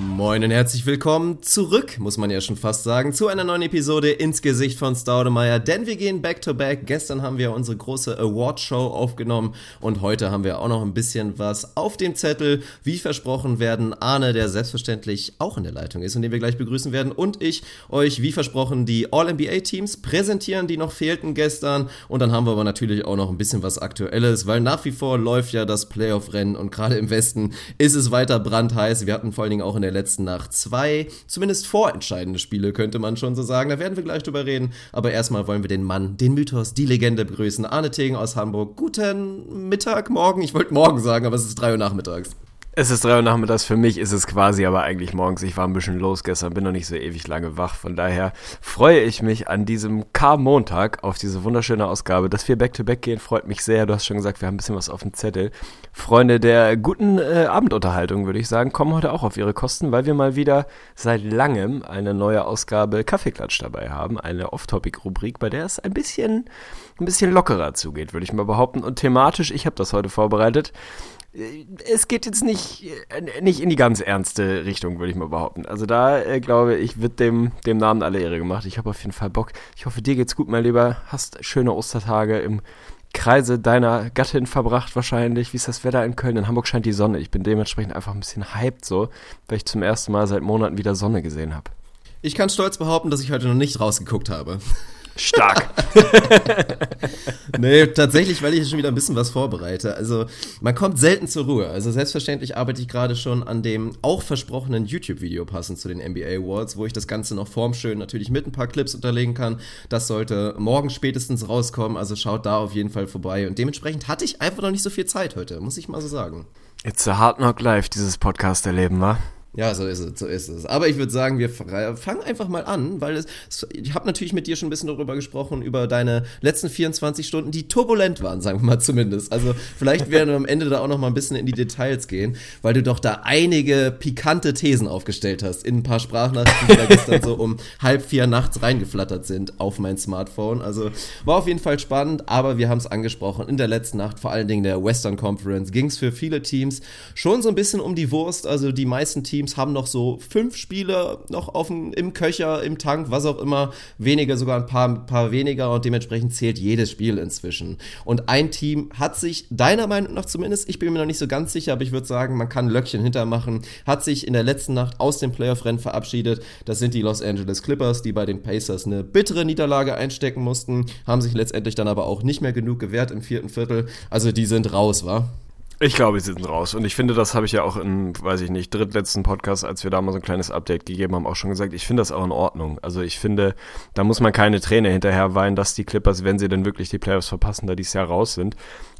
Moin und herzlich willkommen zurück, muss man ja schon fast sagen, zu einer neuen Episode ins Gesicht von Staudemeyer, denn wir gehen back to back. Gestern haben wir unsere große Award-Show aufgenommen und heute haben wir auch noch ein bisschen was auf dem Zettel. Wie versprochen werden Arne, der selbstverständlich auch in der Leitung ist und den wir gleich begrüßen werden, und ich euch, wie versprochen, die All-NBA-Teams präsentieren, die noch fehlten gestern. Und dann haben wir aber natürlich auch noch ein bisschen was Aktuelles, weil nach wie vor läuft ja das Playoff-Rennen und gerade im Westen ist es weiter brandheiß. Wir hatten vor allen Dingen auch in der letzten Nacht zwei, zumindest vorentscheidende Spiele, könnte man schon so sagen. Da werden wir gleich drüber reden. Aber erstmal wollen wir den Mann, den Mythos, die Legende begrüßen. Arne Tegen aus Hamburg. Guten Mittag, morgen. Ich wollte morgen sagen, aber es ist drei Uhr nachmittags. Es ist drei Uhr nachmittags, für mich ist es quasi aber eigentlich morgens. Ich war ein bisschen los gestern, bin noch nicht so ewig lange wach. Von daher freue ich mich an diesem K-Montag auf diese wunderschöne Ausgabe. Dass wir Back-to-Back gehen, freut mich sehr. Du hast schon gesagt, wir haben ein bisschen was auf dem Zettel. Freunde der guten äh, Abendunterhaltung, würde ich sagen, kommen heute auch auf ihre Kosten, weil wir mal wieder seit langem eine neue Ausgabe Kaffeeklatsch dabei haben. Eine Off-Topic-Rubrik, bei der es ein bisschen, ein bisschen lockerer zugeht, würde ich mal behaupten. Und thematisch, ich habe das heute vorbereitet, es geht jetzt nicht, nicht in die ganz ernste Richtung, würde ich mal behaupten. Also da, äh, glaube ich, wird dem, dem Namen alle Ehre gemacht. Ich habe auf jeden Fall Bock. Ich hoffe, dir geht's gut, mein Lieber. Hast schöne Ostertage im Kreise deiner Gattin verbracht wahrscheinlich. Wie ist das Wetter in Köln? In Hamburg scheint die Sonne. Ich bin dementsprechend einfach ein bisschen hyped so, weil ich zum ersten Mal seit Monaten wieder Sonne gesehen habe. Ich kann stolz behaupten, dass ich heute noch nicht rausgeguckt habe. Stark. nee, tatsächlich, weil ich schon wieder ein bisschen was vorbereite. Also, man kommt selten zur Ruhe. Also, selbstverständlich arbeite ich gerade schon an dem auch versprochenen YouTube-Video passend zu den NBA Awards, wo ich das Ganze noch formschön natürlich mit ein paar Clips unterlegen kann. Das sollte morgen spätestens rauskommen. Also, schaut da auf jeden Fall vorbei. Und dementsprechend hatte ich einfach noch nicht so viel Zeit heute, muss ich mal so sagen. It's a hard knock life, dieses Podcast-Erleben, wa? Ja, so ist es, so ist es. Aber ich würde sagen, wir fangen einfach mal an, weil es, ich habe natürlich mit dir schon ein bisschen darüber gesprochen, über deine letzten 24 Stunden, die turbulent waren, sagen wir mal zumindest. Also vielleicht werden wir am Ende da auch noch mal ein bisschen in die Details gehen, weil du doch da einige pikante Thesen aufgestellt hast in ein paar Sprachnachrichten, die da gestern so um halb vier nachts reingeflattert sind auf mein Smartphone. Also war auf jeden Fall spannend, aber wir haben es angesprochen, in der letzten Nacht, vor allen Dingen der Western Conference, ging es für viele Teams schon so ein bisschen um die Wurst. Also die meisten Teams Teams haben noch so fünf Spiele noch dem, im Köcher, im Tank, was auch immer. Weniger, sogar ein paar, paar weniger und dementsprechend zählt jedes Spiel inzwischen. Und ein Team hat sich, deiner Meinung nach zumindest, ich bin mir noch nicht so ganz sicher, aber ich würde sagen, man kann Löckchen hintermachen, hat sich in der letzten Nacht aus dem Playoff-Rennen verabschiedet. Das sind die Los Angeles Clippers, die bei den Pacers eine bittere Niederlage einstecken mussten, haben sich letztendlich dann aber auch nicht mehr genug gewehrt im vierten Viertel. Also die sind raus, wa? Ich glaube, sie sind raus. Und ich finde, das habe ich ja auch in, weiß ich nicht, drittletzten Podcast, als wir da mal so ein kleines Update gegeben haben, auch schon gesagt. Ich finde das auch in Ordnung. Also ich finde, da muss man keine Träne hinterher weinen, dass die Clippers, wenn sie denn wirklich die Playoffs verpassen, da dieses Jahr raus sind.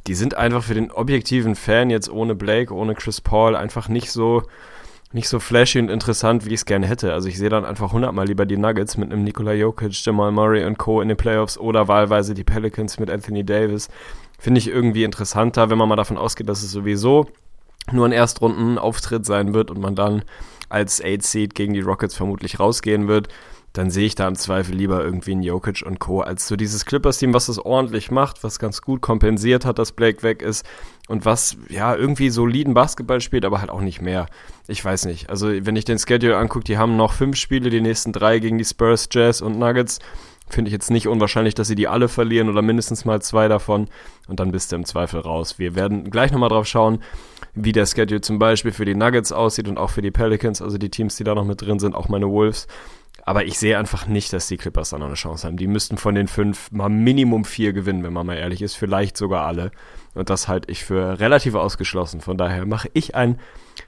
Die sind einfach für den objektiven Fan jetzt ohne Blake, ohne Chris Paul einfach nicht so, nicht so flashy und interessant, wie ich es gerne hätte. Also ich sehe dann einfach hundertmal lieber die Nuggets mit einem Nikola Jokic, Jamal Murray und Co. in den Playoffs oder wahlweise die Pelicans mit Anthony Davis finde ich irgendwie interessanter, wenn man mal davon ausgeht, dass es sowieso nur ein Erstrunden-Auftritt sein wird und man dann als Eight Seed gegen die Rockets vermutlich rausgehen wird, dann sehe ich da im Zweifel lieber irgendwie einen Jokic und Co. als so dieses Clippers-Team, was das ordentlich macht, was ganz gut kompensiert hat, dass Blake weg ist und was ja irgendwie soliden Basketball spielt, aber halt auch nicht mehr. Ich weiß nicht. Also wenn ich den Schedule angucke, die haben noch fünf Spiele, die nächsten drei gegen die Spurs, Jazz und Nuggets finde ich jetzt nicht unwahrscheinlich, dass sie die alle verlieren oder mindestens mal zwei davon und dann bist du im Zweifel raus. Wir werden gleich nochmal drauf schauen, wie der Schedule zum Beispiel für die Nuggets aussieht und auch für die Pelicans, also die Teams, die da noch mit drin sind, auch meine Wolves. Aber ich sehe einfach nicht, dass die Clippers da noch eine Chance haben. Die müssten von den fünf mal Minimum vier gewinnen, wenn man mal ehrlich ist. Vielleicht sogar alle. Und das halte ich für relativ ausgeschlossen. Von daher mache ich ein,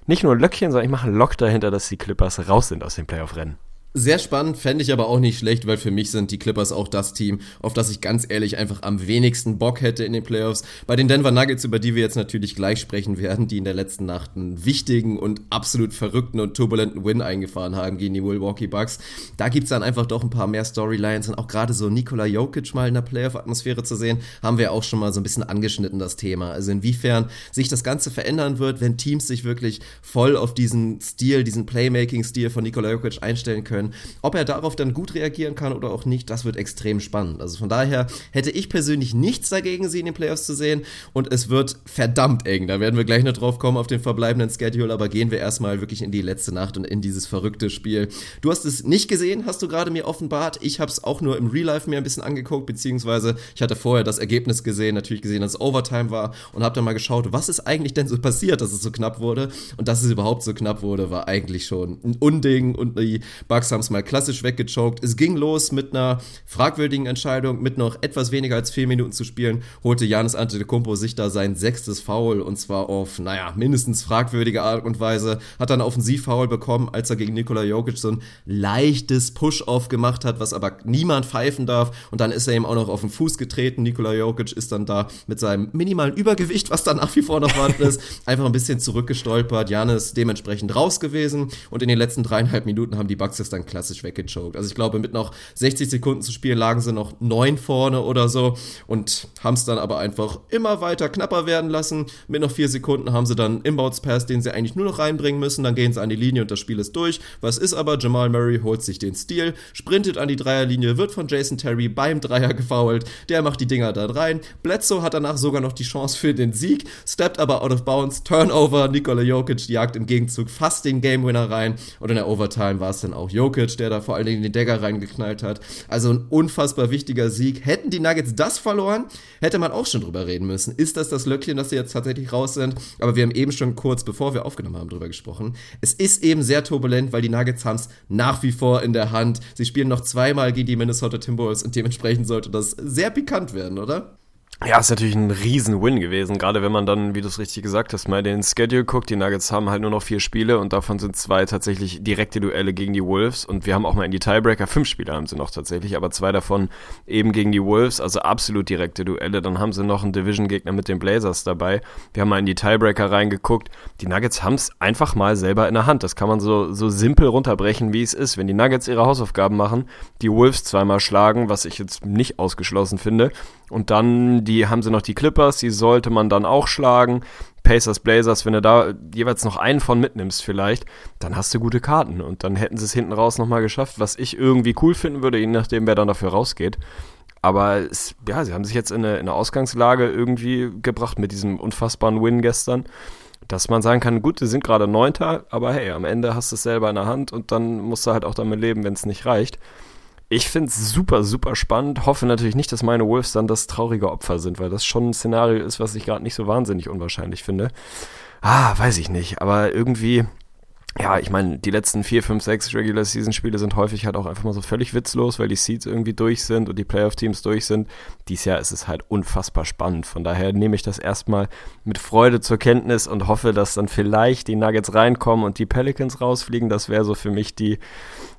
nicht nur ein Löckchen, sondern ich mache ein Lock dahinter, dass die Clippers raus sind aus dem Playoff-Rennen. Sehr spannend, fände ich aber auch nicht schlecht, weil für mich sind die Clippers auch das Team, auf das ich ganz ehrlich einfach am wenigsten Bock hätte in den Playoffs. Bei den Denver Nuggets, über die wir jetzt natürlich gleich sprechen werden, die in der letzten Nacht einen wichtigen und absolut verrückten und turbulenten Win eingefahren haben gegen die Milwaukee Bucks, da gibt's dann einfach doch ein paar mehr Storylines und auch gerade so Nikola Jokic mal in der Playoff-Atmosphäre zu sehen, haben wir auch schon mal so ein bisschen angeschnitten, das Thema. Also inwiefern sich das Ganze verändern wird, wenn Teams sich wirklich voll auf diesen Stil, diesen Playmaking-Stil von Nikola Jokic einstellen können können. Ob er darauf dann gut reagieren kann oder auch nicht, das wird extrem spannend. Also von daher hätte ich persönlich nichts dagegen, sie in den Playoffs zu sehen und es wird verdammt eng. Da werden wir gleich noch drauf kommen auf den verbleibenden Schedule, aber gehen wir erstmal wirklich in die letzte Nacht und in dieses verrückte Spiel. Du hast es nicht gesehen, hast du gerade mir offenbart. Ich habe es auch nur im Real Life mir ein bisschen angeguckt, beziehungsweise ich hatte vorher das Ergebnis gesehen, natürlich gesehen, dass es Overtime war und habe dann mal geschaut, was ist eigentlich denn so passiert, dass es so knapp wurde und dass es überhaupt so knapp wurde, war eigentlich schon ein Unding und die Bugs haben es mal klassisch weggechoked. Es ging los mit einer fragwürdigen Entscheidung, mit noch etwas weniger als vier Minuten zu spielen, holte Janis Antetokounmpo sich da sein sechstes Foul und zwar auf, naja, mindestens fragwürdige Art und Weise. Hat dann Offensivfoul bekommen, als er gegen Nikola Jokic so ein leichtes Push-Off gemacht hat, was aber niemand pfeifen darf. Und dann ist er ihm auch noch auf den Fuß getreten. Nikola Jokic ist dann da mit seinem minimalen Übergewicht, was dann nach wie vor noch vorhanden ist, einfach ein bisschen zurückgestolpert. Janis dementsprechend raus gewesen und in den letzten dreieinhalb Minuten haben die Bucks es dann klassisch weggechoked. Also ich glaube, mit noch 60 Sekunden zu spielen lagen sie noch neun vorne oder so und haben es dann aber einfach immer weiter knapper werden lassen. Mit noch vier Sekunden haben sie dann Inbounds Pass, den sie eigentlich nur noch reinbringen müssen. Dann gehen sie an die Linie und das Spiel ist durch. Was ist aber? Jamal Murray holt sich den Stil, sprintet an die Dreierlinie, wird von Jason Terry beim Dreier gefoult. Der macht die Dinger da rein. Bledsoe hat danach sogar noch die Chance für den Sieg, steppt aber out of bounds. Turnover. Nikola Jokic jagt im Gegenzug fast den Game Winner rein. Und in der Overtime war es dann auch Jokic, der da vor allen Dingen den Dagger reingeknallt hat. Also ein unfassbar wichtiger Sieg. Hätten die Nuggets das verloren, hätte man auch schon drüber reden müssen. Ist das das Löckchen, dass sie jetzt tatsächlich raus sind? Aber wir haben eben schon kurz, bevor wir aufgenommen haben, drüber gesprochen. Es ist eben sehr turbulent, weil die Nuggets haben es nach wie vor in der Hand. Sie spielen noch zweimal gegen die Minnesota Timberwolves und dementsprechend sollte das sehr pikant werden, oder? Ja, ist natürlich ein Riesen-Win gewesen, gerade wenn man dann, wie du es richtig gesagt hast, mal den Schedule guckt. Die Nuggets haben halt nur noch vier Spiele und davon sind zwei tatsächlich direkte Duelle gegen die Wolves und wir haben auch mal in die Tiebreaker, fünf Spiele haben sie noch tatsächlich, aber zwei davon eben gegen die Wolves, also absolut direkte Duelle. Dann haben sie noch einen Division-Gegner mit den Blazers dabei. Wir haben mal in die Tiebreaker reingeguckt. Die Nuggets haben es einfach mal selber in der Hand. Das kann man so, so simpel runterbrechen, wie es ist. Wenn die Nuggets ihre Hausaufgaben machen, die Wolves zweimal schlagen, was ich jetzt nicht ausgeschlossen finde, und dann die haben sie noch die Clippers, die sollte man dann auch schlagen. Pacers, Blazers, wenn du da jeweils noch einen von mitnimmst vielleicht, dann hast du gute Karten und dann hätten sie es hinten raus nochmal geschafft, was ich irgendwie cool finden würde, je nachdem, wer dann dafür rausgeht. Aber es, ja, sie haben sich jetzt in eine, in eine Ausgangslage irgendwie gebracht mit diesem unfassbaren Win gestern, dass man sagen kann, gut, sie sind gerade Neunter, aber hey, am Ende hast du es selber in der Hand und dann musst du halt auch damit leben, wenn es nicht reicht. Ich finde es super, super spannend. Hoffe natürlich nicht, dass meine Wolves dann das traurige Opfer sind, weil das schon ein Szenario ist, was ich gerade nicht so wahnsinnig unwahrscheinlich finde. Ah, weiß ich nicht. Aber irgendwie, ja, ich meine, die letzten vier, fünf, sechs Regular Season Spiele sind häufig halt auch einfach mal so völlig witzlos, weil die Seeds irgendwie durch sind und die Playoff Teams durch sind. Dies Jahr ist es halt unfassbar spannend. Von daher nehme ich das erstmal mit Freude zur Kenntnis und hoffe, dass dann vielleicht die Nuggets reinkommen und die Pelicans rausfliegen. Das wäre so für mich die,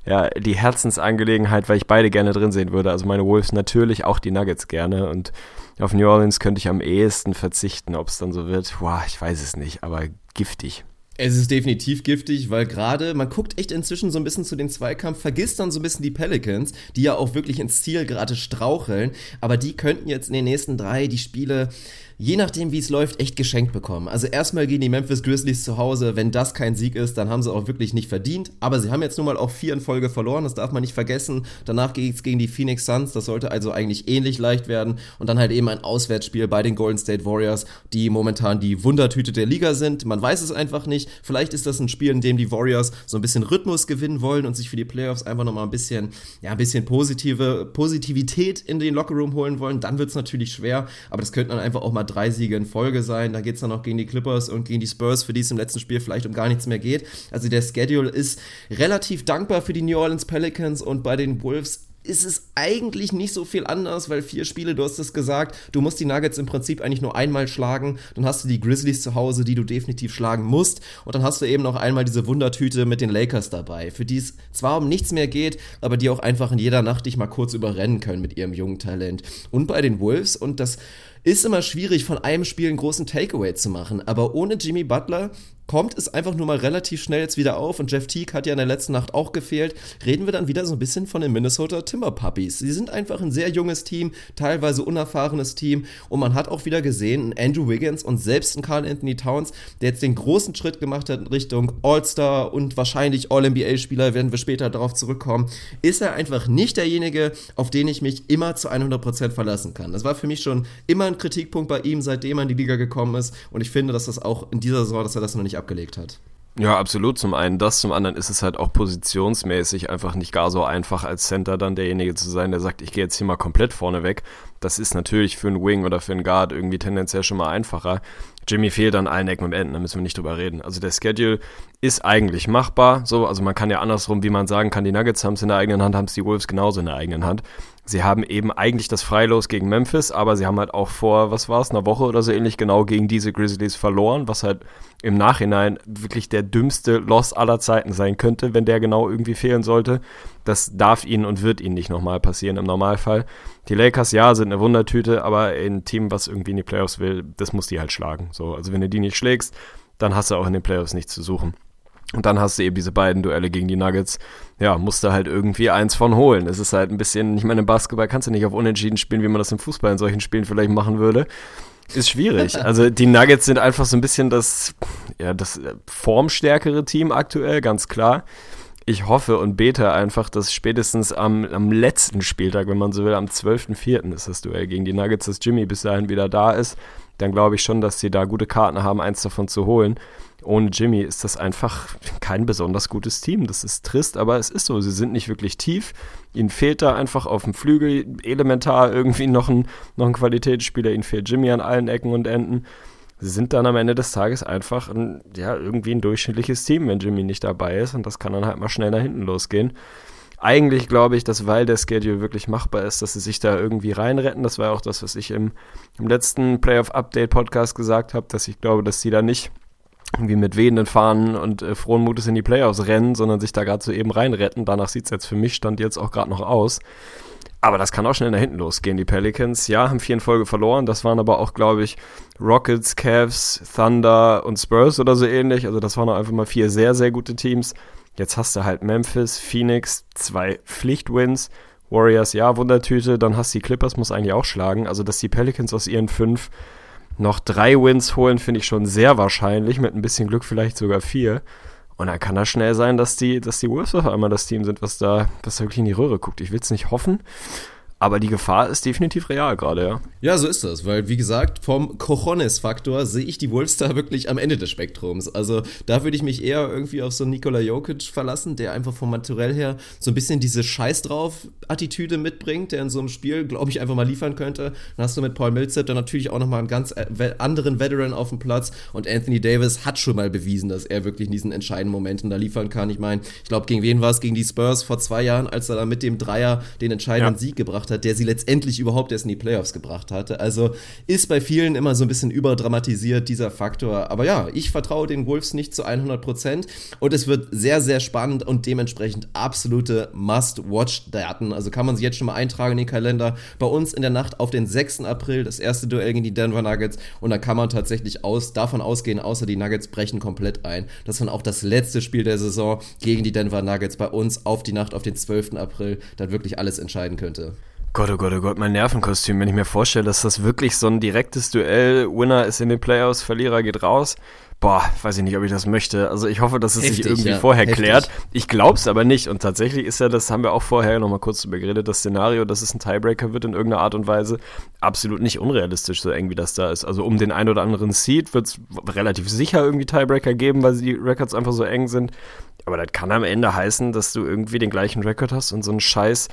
ja, die Herzensangelegenheit, weil ich beide gerne drin sehen würde. Also meine Wolves natürlich, auch die Nuggets gerne. Und auf New Orleans könnte ich am ehesten verzichten, ob es dann so wird. Boah, ich weiß es nicht, aber giftig. Es ist definitiv giftig, weil gerade, man guckt echt inzwischen so ein bisschen zu den Zweikampf, vergisst dann so ein bisschen die Pelicans, die ja auch wirklich ins Ziel gerade straucheln, aber die könnten jetzt in den nächsten drei die Spiele je nachdem, wie es läuft, echt geschenkt bekommen. Also erstmal gegen die Memphis Grizzlies zu Hause, wenn das kein Sieg ist, dann haben sie auch wirklich nicht verdient. Aber sie haben jetzt nun mal auch vier in Folge verloren, das darf man nicht vergessen. Danach geht es gegen die Phoenix Suns, das sollte also eigentlich ähnlich leicht werden. Und dann halt eben ein Auswärtsspiel bei den Golden State Warriors, die momentan die Wundertüte der Liga sind. Man weiß es einfach nicht. Vielleicht ist das ein Spiel, in dem die Warriors so ein bisschen Rhythmus gewinnen wollen und sich für die Playoffs einfach nochmal ein bisschen, ja, ein bisschen positive Positivität in den Lockerroom holen wollen. Dann wird es natürlich schwer, aber das könnte dann einfach auch mal drei Siege in Folge sein. Da geht es dann noch gegen die Clippers und gegen die Spurs, für die es im letzten Spiel vielleicht um gar nichts mehr geht. Also der Schedule ist relativ dankbar für die New Orleans Pelicans und bei den Wolves ist es eigentlich nicht so viel anders, weil vier Spiele, du hast es gesagt, du musst die Nuggets im Prinzip eigentlich nur einmal schlagen, dann hast du die Grizzlies zu Hause, die du definitiv schlagen musst und dann hast du eben noch einmal diese Wundertüte mit den Lakers dabei, für die es zwar um nichts mehr geht, aber die auch einfach in jeder Nacht dich mal kurz überrennen können mit ihrem jungen Talent. Und bei den Wolves und das ist immer schwierig, von einem Spiel einen großen Takeaway zu machen. Aber ohne Jimmy Butler kommt es einfach nur mal relativ schnell jetzt wieder auf und Jeff Teague hat ja in der letzten Nacht auch gefehlt, reden wir dann wieder so ein bisschen von den Minnesota Timber Puppies. Sie sind einfach ein sehr junges Team, teilweise unerfahrenes Team und man hat auch wieder gesehen, Andrew Wiggins und selbst ein Carl Anthony Towns, der jetzt den großen Schritt gemacht hat in Richtung All-Star und wahrscheinlich All-NBA-Spieler, werden wir später darauf zurückkommen, ist er einfach nicht derjenige, auf den ich mich immer zu 100% verlassen kann. Das war für mich schon immer ein Kritikpunkt bei ihm, seitdem er in die Liga gekommen ist und ich finde, dass das auch in dieser Saison, dass er das noch nicht nicht abgelegt hat. Ja, absolut. Zum einen das, zum anderen ist es halt auch positionsmäßig einfach nicht gar so einfach als Center dann derjenige zu sein, der sagt, ich gehe jetzt hier mal komplett vorne weg. Das ist natürlich für einen Wing oder für einen Guard irgendwie tendenziell schon mal einfacher. Jimmy fehlt an allen Ecken und Enden, da müssen wir nicht drüber reden. Also der Schedule ist eigentlich machbar. So, also man kann ja andersrum, wie man sagen kann, die Nuggets haben es in der eigenen Hand, haben es die Wolves genauso in der eigenen Hand. Sie haben eben eigentlich das Freilos gegen Memphis, aber sie haben halt auch vor, was war es, einer Woche oder so ähnlich genau gegen diese Grizzlies verloren, was halt im Nachhinein wirklich der dümmste Loss aller Zeiten sein könnte, wenn der genau irgendwie fehlen sollte. Das darf ihnen und wird ihnen nicht nochmal passieren im Normalfall. Die Lakers, ja, sind eine Wundertüte, aber ein Team, was irgendwie in die Playoffs will, das muss die halt schlagen. So, also wenn du die nicht schlägst, dann hast du auch in den Playoffs nichts zu suchen. Und dann hast du eben diese beiden Duelle gegen die Nuggets. Ja, musst du halt irgendwie eins von holen. Es ist halt ein bisschen, ich meine, im Basketball kannst du nicht auf Unentschieden spielen, wie man das im Fußball in solchen Spielen vielleicht machen würde. Ist schwierig. Also die Nuggets sind einfach so ein bisschen das, ja, das formstärkere Team aktuell, ganz klar. Ich hoffe und bete einfach, dass spätestens am, am letzten Spieltag, wenn man so will, am 12.04. ist das Duell gegen die Nuggets, dass Jimmy bis dahin wieder da ist. Dann glaube ich schon, dass sie da gute Karten haben, eins davon zu holen ohne Jimmy ist das einfach kein besonders gutes Team. Das ist trist, aber es ist so. Sie sind nicht wirklich tief. Ihnen fehlt da einfach auf dem Flügel elementar irgendwie noch ein, noch ein Qualitätsspieler. Ihnen fehlt Jimmy an allen Ecken und Enden. Sie sind dann am Ende des Tages einfach ein, ja, irgendwie ein durchschnittliches Team, wenn Jimmy nicht dabei ist. Und das kann dann halt mal schnell nach hinten losgehen. Eigentlich glaube ich, dass weil der Schedule wirklich machbar ist, dass sie sich da irgendwie reinretten. Das war auch das, was ich im, im letzten Playoff Update Podcast gesagt habe, dass ich glaube, dass sie da nicht irgendwie mit wehenden Fahnen und äh, frohen Mutes in die Playoffs rennen, sondern sich da gerade so eben reinretten. Danach sieht es jetzt für mich, stand jetzt auch gerade noch aus. Aber das kann auch schnell nach hinten losgehen. Die Pelicans, ja, haben vier in Folge verloren. Das waren aber auch, glaube ich, Rockets, Cavs, Thunder und Spurs oder so ähnlich. Also das waren auch einfach mal vier sehr, sehr gute Teams. Jetzt hast du halt Memphis, Phoenix, zwei Pflichtwins. Warriors, ja, Wundertüte. Dann hast du die Clippers, muss eigentlich auch schlagen. Also, dass die Pelicans aus ihren fünf noch drei Wins holen, finde ich schon sehr wahrscheinlich. Mit ein bisschen Glück vielleicht sogar vier. Und dann kann das schnell sein, dass die, dass die Wolves auf einmal das Team sind, was da, was da wirklich in die Röhre guckt. Ich will es nicht hoffen. Aber die Gefahr ist definitiv real gerade, ja. Ja, so ist das, weil wie gesagt, vom Cojones-Faktor sehe ich die Wolves da wirklich am Ende des Spektrums. Also da würde ich mich eher irgendwie auf so Nikola Jokic verlassen, der einfach vom Material her so ein bisschen diese Scheiß drauf Attitüde mitbringt, der in so einem Spiel, glaube ich, einfach mal liefern könnte. Dann hast du mit Paul Millsap dann natürlich auch nochmal einen ganz äh, anderen Veteran auf dem Platz und Anthony Davis hat schon mal bewiesen, dass er wirklich in diesen entscheidenden Momenten da liefern kann. Ich meine, ich glaube, gegen wen war es? Gegen die Spurs vor zwei Jahren, als er da mit dem Dreier den entscheidenden ja. Sieg gebracht hat hat, der sie letztendlich überhaupt erst in die Playoffs gebracht hatte. Also ist bei vielen immer so ein bisschen überdramatisiert, dieser Faktor. Aber ja, ich vertraue den Wolves nicht zu 100 Prozent und es wird sehr, sehr spannend und dementsprechend absolute Must-Watch-Daten. Also kann man sich jetzt schon mal eintragen in den Kalender. Bei uns in der Nacht auf den 6. April das erste Duell gegen die Denver Nuggets und dann kann man tatsächlich aus, davon ausgehen, außer die Nuggets brechen komplett ein, dass dann auch das letzte Spiel der Saison gegen die Denver Nuggets bei uns auf die Nacht auf den 12. April dann wirklich alles entscheiden könnte. Gott, oh Gott, oh Gott, mein Nervenkostüm, wenn ich mir vorstelle, dass das wirklich so ein direktes Duell, Winner ist in den Playoffs, Verlierer geht raus. Boah, weiß ich nicht, ob ich das möchte. Also ich hoffe, dass es Heftig, sich irgendwie ja. vorher Heftig. klärt. Ich glaube es aber nicht. Und tatsächlich ist ja, das haben wir auch vorher nochmal kurz drüber geredet, das Szenario, dass es ein Tiebreaker wird in irgendeiner Art und Weise, absolut nicht unrealistisch, so eng wie das da ist. Also um den ein oder anderen Seed wird es relativ sicher irgendwie Tiebreaker geben, weil die Records einfach so eng sind. Aber das kann am Ende heißen, dass du irgendwie den gleichen Record hast und so ein scheiß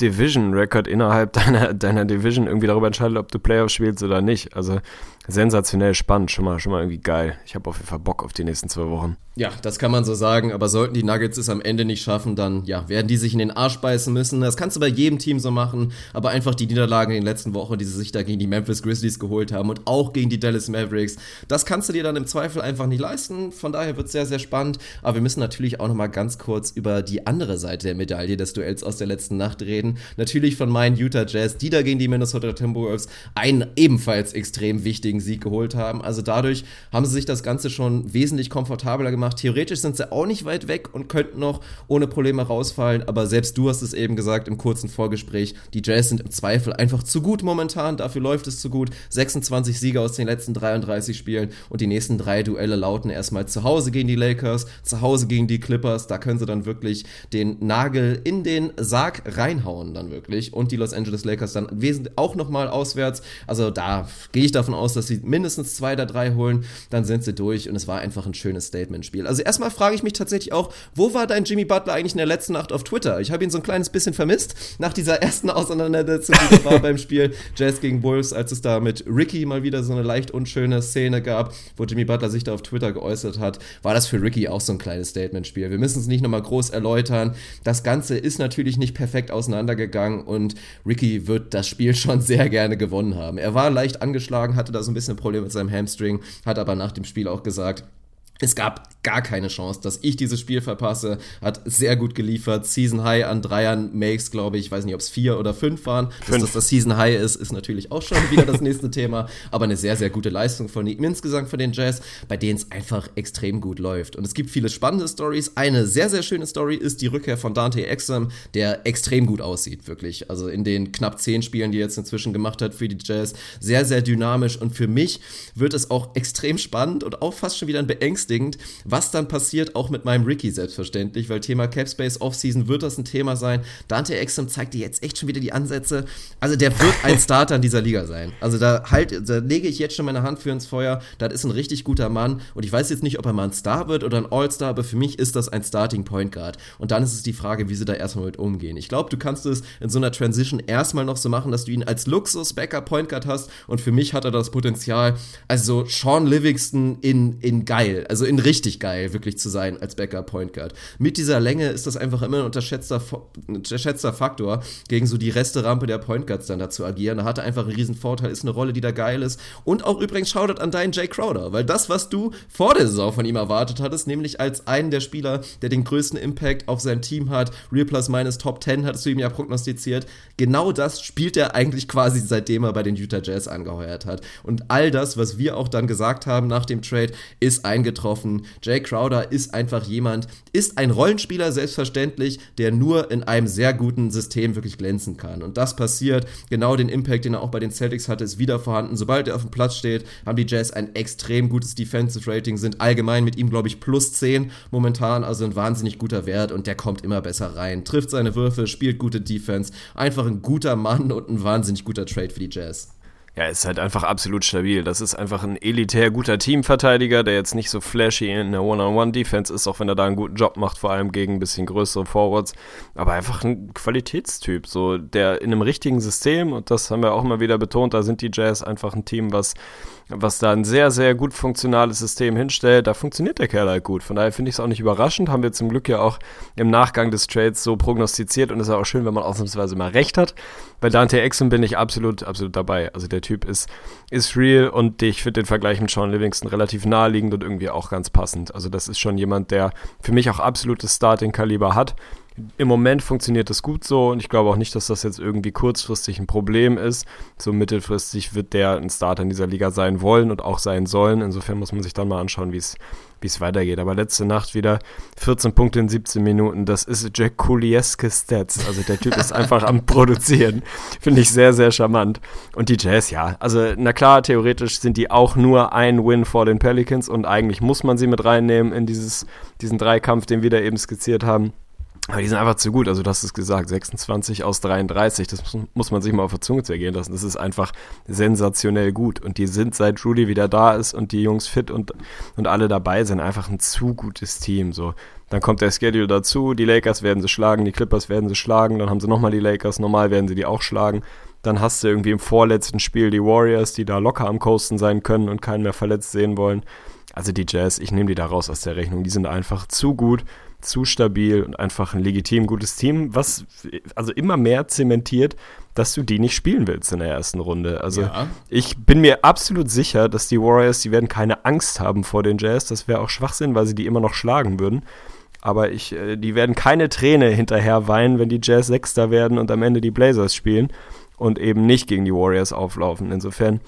Division-Record innerhalb deiner, deiner Division irgendwie darüber entscheidet, ob du Playoffs spielst oder nicht. Also sensationell spannend, schon mal, schon mal irgendwie geil. Ich habe auf jeden Fall Bock auf die nächsten zwei Wochen. Ja, das kann man so sagen, aber sollten die Nuggets es am Ende nicht schaffen, dann ja, werden die sich in den Arsch beißen müssen. Das kannst du bei jedem Team so machen, aber einfach die Niederlagen in den letzten Wochen, die sie sich da gegen die Memphis Grizzlies geholt haben und auch gegen die Dallas Mavericks, das kannst du dir dann im Zweifel einfach nicht leisten. Von daher wird es sehr, sehr spannend. Aber wir müssen natürlich auch nochmal ganz kurz über die andere Seite der Medaille des Duells aus der letzten Nacht reden. Natürlich von meinen Utah Jazz, die da gegen die Minnesota Timberwolves einen ebenfalls extrem wichtigen Sieg geholt haben. Also dadurch haben sie sich das Ganze schon wesentlich komfortabler gemacht. Theoretisch sind sie auch nicht weit weg und könnten noch ohne Probleme rausfallen. Aber selbst du hast es eben gesagt im kurzen Vorgespräch, die Jazz sind im Zweifel einfach zu gut momentan. Dafür läuft es zu gut. 26 Siege aus den letzten 33 Spielen und die nächsten drei Duelle lauten erstmal zu Hause gegen die Lakers, zu Hause gegen die Clippers. Da können sie dann wirklich den Nagel in den Sarg reinhauen dann wirklich. Und die Los Angeles Lakers dann auch nochmal auswärts. Also da gehe ich davon aus, dass sie mindestens zwei oder drei holen. Dann sind sie durch und es war einfach ein schönes Statement-Spiel. Also erstmal frage ich mich tatsächlich auch, wo war dein Jimmy Butler eigentlich in der letzten Nacht auf Twitter? Ich habe ihn so ein kleines bisschen vermisst nach dieser ersten Auseinandersetzung, die war beim Spiel Jazz gegen Bulls, als es da mit Ricky mal wieder so eine leicht unschöne Szene gab, wo Jimmy Butler sich da auf Twitter geäußert hat, war das für Ricky auch so ein kleines Statement-Spiel. Wir müssen es nicht nochmal groß erläutern. Das Ganze ist natürlich nicht perfekt auseinandergegangen und Ricky wird das Spiel schon sehr gerne gewonnen haben. Er war leicht angeschlagen, hatte da so ein bisschen Probleme mit seinem Hamstring, hat aber nach dem Spiel auch gesagt, es gab gar keine Chance, dass ich dieses Spiel verpasse. Hat sehr gut geliefert. Season High an Dreiern Makes, glaube ich. Ich weiß nicht, ob es vier oder fünf waren. Fünf. Dass das das Season High ist, ist natürlich auch schon wieder das nächste Thema. Aber eine sehr, sehr gute Leistung von ihm insgesamt von den Jazz, bei denen es einfach extrem gut läuft. Und es gibt viele spannende Stories. Eine sehr, sehr schöne Story ist die Rückkehr von Dante Exum, der extrem gut aussieht, wirklich. Also in den knapp zehn Spielen, die er jetzt inzwischen gemacht hat für die Jazz. Sehr, sehr dynamisch. Und für mich wird es auch extrem spannend und auch fast schon wieder ein beängstigend beängstigend, was dann passiert, auch mit meinem Ricky selbstverständlich, weil Thema Capspace Offseason wird das ein Thema sein. Dante Exum zeigt dir jetzt echt schon wieder die Ansätze. Also der wird ein Starter in dieser Liga sein. Also da halt, da lege ich jetzt schon meine Hand für ins Feuer. Das ist ein richtig guter Mann und ich weiß jetzt nicht, ob er mal ein Star wird oder ein All-Star, aber für mich ist das ein Starting Point Guard. Und dann ist es die Frage, wie sie da erstmal mit umgehen. Ich glaube, du kannst es in so einer Transition erstmal noch so machen, dass du ihn als Luxus-Backup Point Guard hast und für mich hat er das Potenzial, also Sean Livingston in, in geil. Also in richtig geil, wirklich zu sein als Backup Point Guard. Mit dieser Länge ist das einfach immer ein unterschätzter, unterschätzter Faktor, gegen so die Resterampe der Point Guards dann da zu agieren. Da hat er einfach einen riesen Vorteil, ist eine Rolle, die da geil ist. Und auch übrigens Shoutout an deinen Jay Crowder, weil das, was du vor der Saison von ihm erwartet hattest, nämlich als einen der Spieler, der den größten Impact auf sein Team hat, Real Plus Minus Top 10, hattest du ihm ja prognostiziert. Genau das spielt er eigentlich quasi seitdem er bei den Utah Jazz angeheuert hat. Und all das, was wir auch dann gesagt haben nach dem Trade, ist eingetroffen getroffen. Jay Crowder ist einfach jemand, ist ein Rollenspieler selbstverständlich, der nur in einem sehr guten System wirklich glänzen kann. Und das passiert. Genau den Impact, den er auch bei den Celtics hatte, ist wieder vorhanden. Sobald er auf dem Platz steht, haben die Jazz ein extrem gutes Defensive Rating, sind allgemein mit ihm, glaube ich, plus 10 momentan, also ein wahnsinnig guter Wert und der kommt immer besser rein. Trifft seine Würfe, spielt gute Defense. Einfach ein guter Mann und ein wahnsinnig guter Trade für die Jazz. Ja, ist halt einfach absolut stabil. Das ist einfach ein elitär guter Teamverteidiger, der jetzt nicht so flashy in der One-on-One-Defense ist, auch wenn er da einen guten Job macht, vor allem gegen ein bisschen größere Forwards. Aber einfach ein Qualitätstyp, so der in einem richtigen System, und das haben wir auch immer wieder betont, da sind die Jazz einfach ein Team, was was da ein sehr, sehr gut funktionales System hinstellt, da funktioniert der Kerl halt gut. Von daher finde ich es auch nicht überraschend, haben wir zum Glück ja auch im Nachgang des Trades so prognostiziert und es ist auch schön, wenn man ausnahmsweise mal recht hat. Bei Dante Exum bin ich absolut, absolut dabei. Also der Typ ist, ist real und ich finde den Vergleich mit Sean Livingston relativ naheliegend und irgendwie auch ganz passend. Also das ist schon jemand, der für mich auch absolutes Starting-Kaliber hat im Moment funktioniert das gut so und ich glaube auch nicht, dass das jetzt irgendwie kurzfristig ein Problem ist. So mittelfristig wird der ein Starter in dieser Liga sein wollen und auch sein sollen. Insofern muss man sich dann mal anschauen, wie es wie es weitergeht. Aber letzte Nacht wieder 14 Punkte in 17 Minuten. Das ist Jack Kulieske Stats. Also der Typ ist einfach am Produzieren. Finde ich sehr, sehr charmant. Und die Jazz, ja. Also, na klar, theoretisch sind die auch nur ein Win vor den Pelicans und eigentlich muss man sie mit reinnehmen in dieses, diesen Dreikampf, den wir da eben skizziert haben. Aber die sind einfach zu gut. Also du hast es gesagt, 26 aus 33, das muss, man sich mal auf der Zunge zergehen lassen. Das ist einfach sensationell gut. Und die sind, seit Rudy wieder da ist und die Jungs fit und, und alle dabei sind, einfach ein zu gutes Team. So. Dann kommt der Schedule dazu, die Lakers werden sie schlagen, die Clippers werden sie schlagen, dann haben sie nochmal die Lakers, normal werden sie die auch schlagen. Dann hast du irgendwie im vorletzten Spiel die Warriors, die da locker am Coasten sein können und keinen mehr verletzt sehen wollen. Also die Jazz, ich nehme die da raus aus der Rechnung. Die sind einfach zu gut zu stabil und einfach ein legitim gutes Team, was also immer mehr zementiert, dass du die nicht spielen willst in der ersten Runde. Also ja. ich bin mir absolut sicher, dass die Warriors, die werden keine Angst haben vor den Jazz. Das wäre auch Schwachsinn, weil sie die immer noch schlagen würden. Aber ich, äh, die werden keine Träne hinterher weinen, wenn die Jazz Sechster werden und am Ende die Blazers spielen und eben nicht gegen die Warriors auflaufen. Insofern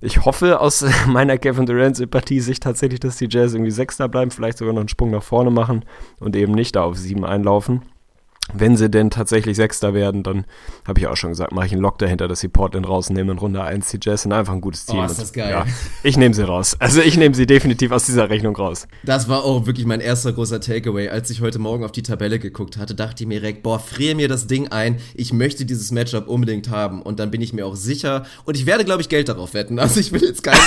ich hoffe aus meiner Kevin Durant-Sympathie sich tatsächlich, dass die Jazz irgendwie Sechster bleiben, vielleicht sogar noch einen Sprung nach vorne machen und eben nicht da auf sieben einlaufen wenn sie denn tatsächlich Sechster werden, dann habe ich auch schon gesagt, mache ich einen Lock dahinter, dass sie Portland rausnehmen in Runde 1. Die Jazz sind einfach ein gutes Team. Oh, ist das geil. Ja, ich nehme sie raus. Also ich nehme sie definitiv aus dieser Rechnung raus. Das war auch wirklich mein erster großer Takeaway. Als ich heute Morgen auf die Tabelle geguckt hatte, dachte ich mir direkt, boah, friere mir das Ding ein. Ich möchte dieses Matchup unbedingt haben. Und dann bin ich mir auch sicher. Und ich werde, glaube ich, Geld darauf wetten. Also ich will jetzt keinen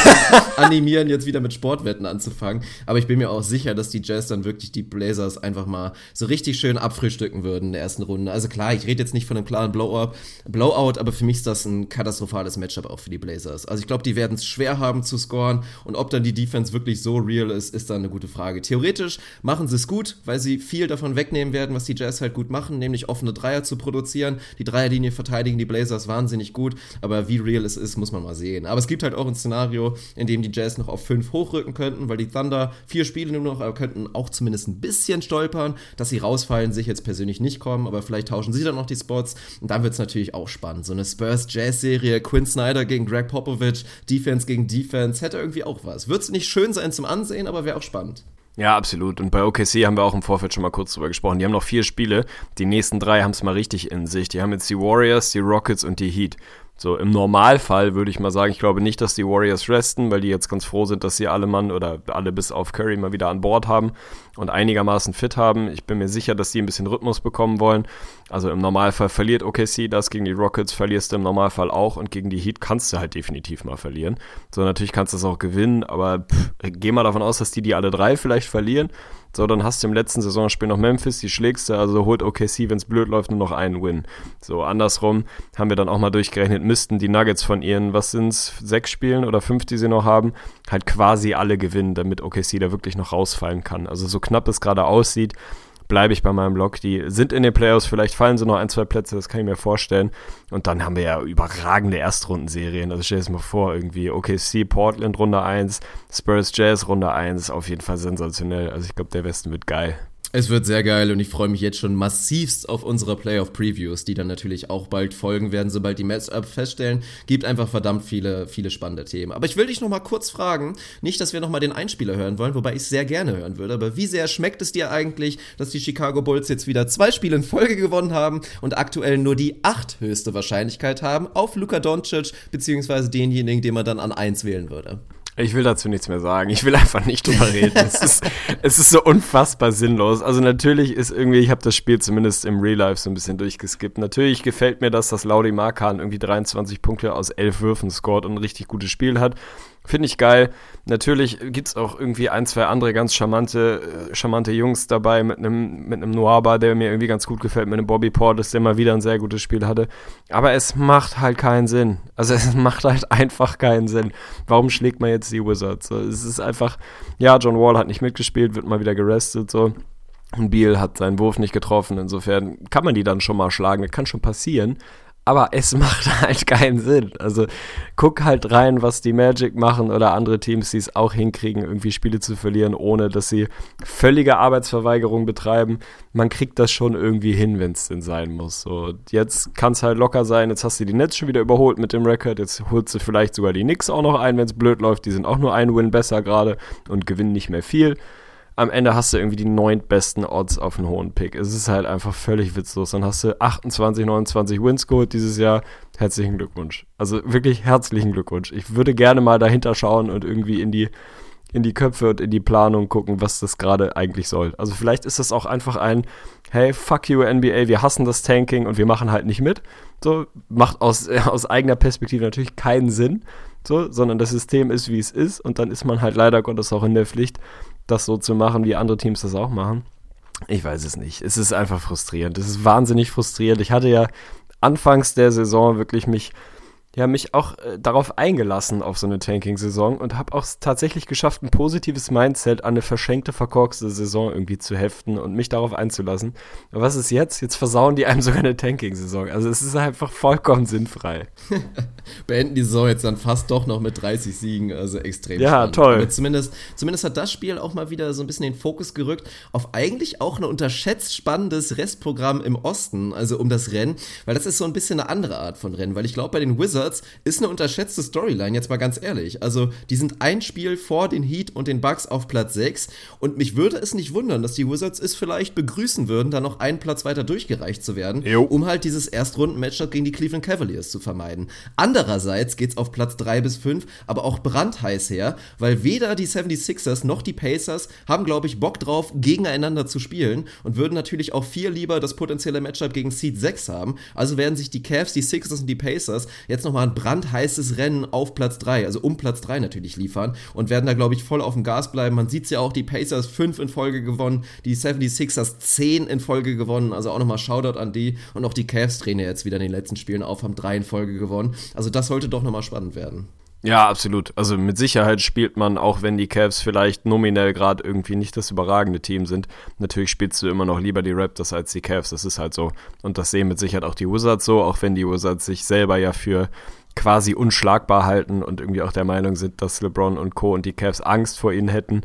animieren, jetzt wieder mit Sportwetten anzufangen. Aber ich bin mir auch sicher, dass die Jazz dann wirklich die Blazers einfach mal so richtig schön abfrühstücken würden in der ersten Runde. Also klar, ich rede jetzt nicht von einem klaren Blowout, Blowout, aber für mich ist das ein katastrophales Matchup auch für die Blazers. Also ich glaube, die werden es schwer haben zu scoren und ob dann die Defense wirklich so real ist, ist dann eine gute Frage. Theoretisch machen sie es gut, weil sie viel davon wegnehmen werden, was die Jazz halt gut machen, nämlich offene Dreier zu produzieren. Die Dreierlinie verteidigen die Blazers wahnsinnig gut, aber wie real es ist, muss man mal sehen. Aber es gibt halt auch ein Szenario, in dem die Jazz noch auf 5 hochrücken könnten, weil die Thunder vier Spiele nur noch, aber könnten auch zumindest ein bisschen stolpern, dass sie rausfallen, sich jetzt persönlich nicht kommen, aber vielleicht tauschen sie dann noch die Spots und dann wird es natürlich auch spannend. So eine Spurs-Jazz-Serie, Quinn Snyder gegen Greg Popovich, Defense gegen Defense, hätte irgendwie auch was. Wird es nicht schön sein zum Ansehen, aber wäre auch spannend. Ja, absolut. Und bei OKC haben wir auch im Vorfeld schon mal kurz drüber gesprochen. Die haben noch vier Spiele. Die nächsten drei haben es mal richtig in sich. Die haben jetzt die Warriors, die Rockets und die Heat. So, im Normalfall würde ich mal sagen, ich glaube nicht, dass die Warriors resten, weil die jetzt ganz froh sind, dass sie alle Mann oder alle bis auf Curry mal wieder an Bord haben und einigermaßen fit haben. Ich bin mir sicher, dass die ein bisschen Rhythmus bekommen wollen. Also im Normalfall verliert OKC das gegen die Rockets, verlierst du im Normalfall auch und gegen die Heat kannst du halt definitiv mal verlieren. So, natürlich kannst du es auch gewinnen, aber pff, geh mal davon aus, dass die die alle drei vielleicht verlieren. So, dann hast du im letzten Saisonspiel noch Memphis, die schlägst du, also holt OKC, wenn es blöd läuft, nur noch einen Win. So, andersrum haben wir dann auch mal durchgerechnet, müssten die Nuggets von ihren, was sind's, sechs Spielen oder fünf, die sie noch haben, halt quasi alle gewinnen, damit OKC da wirklich noch rausfallen kann. Also so knapp es gerade aussieht, bleibe ich bei meinem Blog. Die sind in den Playoffs, vielleicht fallen sie noch ein, zwei Plätze, das kann ich mir vorstellen. Und dann haben wir ja überragende Erstrundenserien. Also stell dir das mal vor, irgendwie OKC, Portland Runde 1, Spurs Jazz Runde 1, auf jeden Fall sensationell. Also ich glaube, der Westen wird geil. Es wird sehr geil und ich freue mich jetzt schon massivst auf unsere Playoff-Previews, die dann natürlich auch bald folgen werden, sobald die Matchup feststellen. Gibt einfach verdammt viele, viele spannende Themen. Aber ich will dich noch mal kurz fragen, nicht, dass wir noch mal den Einspieler hören wollen, wobei ich es sehr gerne hören würde, aber wie sehr schmeckt es dir eigentlich, dass die Chicago Bulls jetzt wieder zwei Spiele in Folge gewonnen haben und aktuell nur die acht höchste Wahrscheinlichkeit haben auf Luka Doncic, beziehungsweise denjenigen, den man dann an eins wählen würde? Ich will dazu nichts mehr sagen. Ich will einfach nicht drüber reden. es, ist, es ist so unfassbar sinnlos. Also natürlich ist irgendwie, ich habe das Spiel zumindest im Real Life so ein bisschen durchgeskippt. Natürlich gefällt mir das, dass Laudi Markan irgendwie 23 Punkte aus 11 Würfen scored und ein richtig gutes Spiel hat. Finde ich geil. Natürlich gibt es auch irgendwie ein, zwei andere ganz charmante, äh, charmante Jungs dabei mit einem mit einem Noaba, der mir irgendwie ganz gut gefällt, mit einem Bobby Portis, der mal wieder ein sehr gutes Spiel hatte. Aber es macht halt keinen Sinn. Also es macht halt einfach keinen Sinn. Warum schlägt man jetzt die Wizards? So, es ist einfach, ja, John Wall hat nicht mitgespielt, wird mal wieder gerestet, so. Und Beal hat seinen Wurf nicht getroffen. Insofern kann man die dann schon mal schlagen. Das kann schon passieren aber es macht halt keinen Sinn. Also guck halt rein, was die Magic machen oder andere Teams, die es auch hinkriegen, irgendwie Spiele zu verlieren, ohne dass sie völlige Arbeitsverweigerung betreiben. Man kriegt das schon irgendwie hin, wenn es denn sein muss. So, jetzt kann es halt locker sein. Jetzt hast du die Nets schon wieder überholt mit dem Rekord. Jetzt holst du vielleicht sogar die Knicks auch noch ein, wenn es blöd läuft. Die sind auch nur ein Win besser gerade und gewinnen nicht mehr viel am Ende hast du irgendwie die neuntbesten Odds auf einen hohen Pick. Es ist halt einfach völlig witzlos. Dann hast du 28, 29 Wins geholt dieses Jahr. Herzlichen Glückwunsch. Also wirklich herzlichen Glückwunsch. Ich würde gerne mal dahinter schauen und irgendwie in die, in die Köpfe und in die Planung gucken, was das gerade eigentlich soll. Also vielleicht ist das auch einfach ein, hey, fuck you NBA, wir hassen das Tanking und wir machen halt nicht mit. So, macht aus, aus eigener Perspektive natürlich keinen Sinn, so, sondern das System ist, wie es ist und dann ist man halt leider Gottes auch in der Pflicht, das so zu machen, wie andere Teams das auch machen. Ich weiß es nicht. Es ist einfach frustrierend. Es ist wahnsinnig frustrierend. Ich hatte ja anfangs der Saison wirklich mich ja, mich auch äh, darauf eingelassen auf so eine Tanking-Saison und habe auch tatsächlich geschafft, ein positives Mindset an eine verschenkte, verkorkste Saison irgendwie zu heften und mich darauf einzulassen. Aber was ist jetzt? Jetzt versauen die einem sogar eine Tanking-Saison. Also es ist einfach vollkommen sinnfrei. Beenden die Saison jetzt dann fast doch noch mit 30 Siegen, also extrem Ja, spannend. toll. Aber zumindest, zumindest hat das Spiel auch mal wieder so ein bisschen den Fokus gerückt auf eigentlich auch ein unterschätzt spannendes Restprogramm im Osten, also um das Rennen, weil das ist so ein bisschen eine andere Art von Rennen, weil ich glaube, bei den Wizards ist eine unterschätzte Storyline, jetzt mal ganz ehrlich. Also, die sind ein Spiel vor den Heat und den Bucks auf Platz 6 und mich würde es nicht wundern, dass die Wizards es vielleicht begrüßen würden, da noch einen Platz weiter durchgereicht zu werden, Jo. um halt dieses Erstrunden-Matchup gegen die Cleveland Cavaliers zu vermeiden. Andererseits geht's auf Platz 3 bis 5, aber auch brandheiß her, weil weder die 76ers noch die Pacers haben, glaube ich, Bock drauf, gegeneinander zu spielen und würden natürlich auch viel lieber das potenzielle Matchup gegen Seed 6 haben. Also werden sich die Cavs, die Sixers und die Pacers jetzt nochmal ein brandheißes Rennen auf Platz 3, also um Platz 3 natürlich liefern und werden da, glaube ich, voll auf dem Gas bleiben. Man sieht's ja auch, die Pacers 5 in Folge gewonnen, die 76ers 10 in Folge gewonnen, also auch nochmal Shoutout an die und auch die Cavs drehen ja jetzt wieder in den letzten Spielen auf, haben 3 in Folge gewonnen. Also das sollte doch nochmal spannend werden. Ja, absolut. Also mit Sicherheit spielt man, auch wenn die Cavs vielleicht nominell gerade irgendwie nicht das überragende Team sind, natürlich spielst du immer noch lieber die Raptors als die Cavs. Das ist halt so. Und das sehen mit Sicherheit auch die Wizards so, auch wenn die Wizards sich selber ja für quasi unschlagbar halten und irgendwie auch der Meinung sind, dass LeBron und Co. und die Cavs Angst vor ihnen hätten.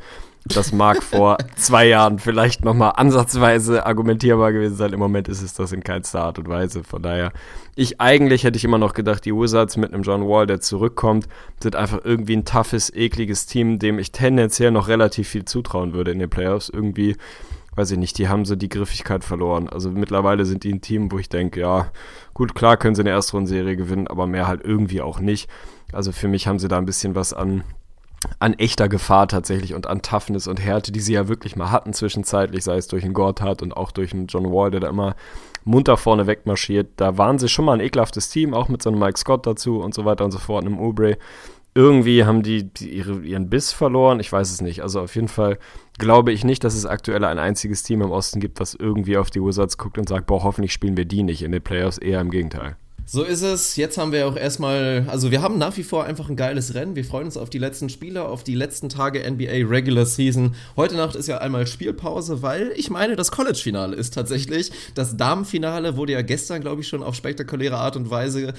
Das mag vor zwei Jahren vielleicht nochmal ansatzweise argumentierbar gewesen sein. Im Moment ist es das in keinster Art und Weise. Von daher, ich eigentlich hätte ich immer noch gedacht, die Wizards mit einem John Wall, der zurückkommt, sind einfach irgendwie ein toughes, ekliges Team, dem ich tendenziell noch relativ viel zutrauen würde in den Playoffs. Irgendwie, weiß ich nicht, die haben so die Griffigkeit verloren. Also mittlerweile sind die ein Team, wo ich denke, ja, gut, klar können sie eine Erstrundenserie gewinnen, aber mehr halt irgendwie auch nicht. Also für mich haben sie da ein bisschen was an an echter Gefahr tatsächlich und an Toughness und Härte, die sie ja wirklich mal hatten zwischenzeitlich, sei es durch einen Gortat und auch durch einen John Wall, der da immer munter vorne wegmarschiert. Da waren sie schon mal ein ekelhaftes Team, auch mit so einem Mike Scott dazu und so weiter und so fort, einem Oubre. Irgendwie haben die, die ihre, ihren Biss verloren, ich weiß es nicht. Also auf jeden Fall glaube ich nicht, dass es aktuell ein einziges Team im Osten gibt, was irgendwie auf die Wizards guckt und sagt, boah, hoffentlich spielen wir die nicht in den Playoffs, eher im Gegenteil. So ist es. Jetzt haben wir auch erstmal, also wir haben nach wie vor einfach ein geiles Rennen. Wir freuen uns auf die letzten Spiele, auf die letzten Tage NBA Regular Season. Heute Nacht ist ja einmal Spielpause, weil ich meine, das College-Finale ist tatsächlich. Das Damenfinale wurde ja gestern, glaube ich, schon auf spektakuläre Art und Weise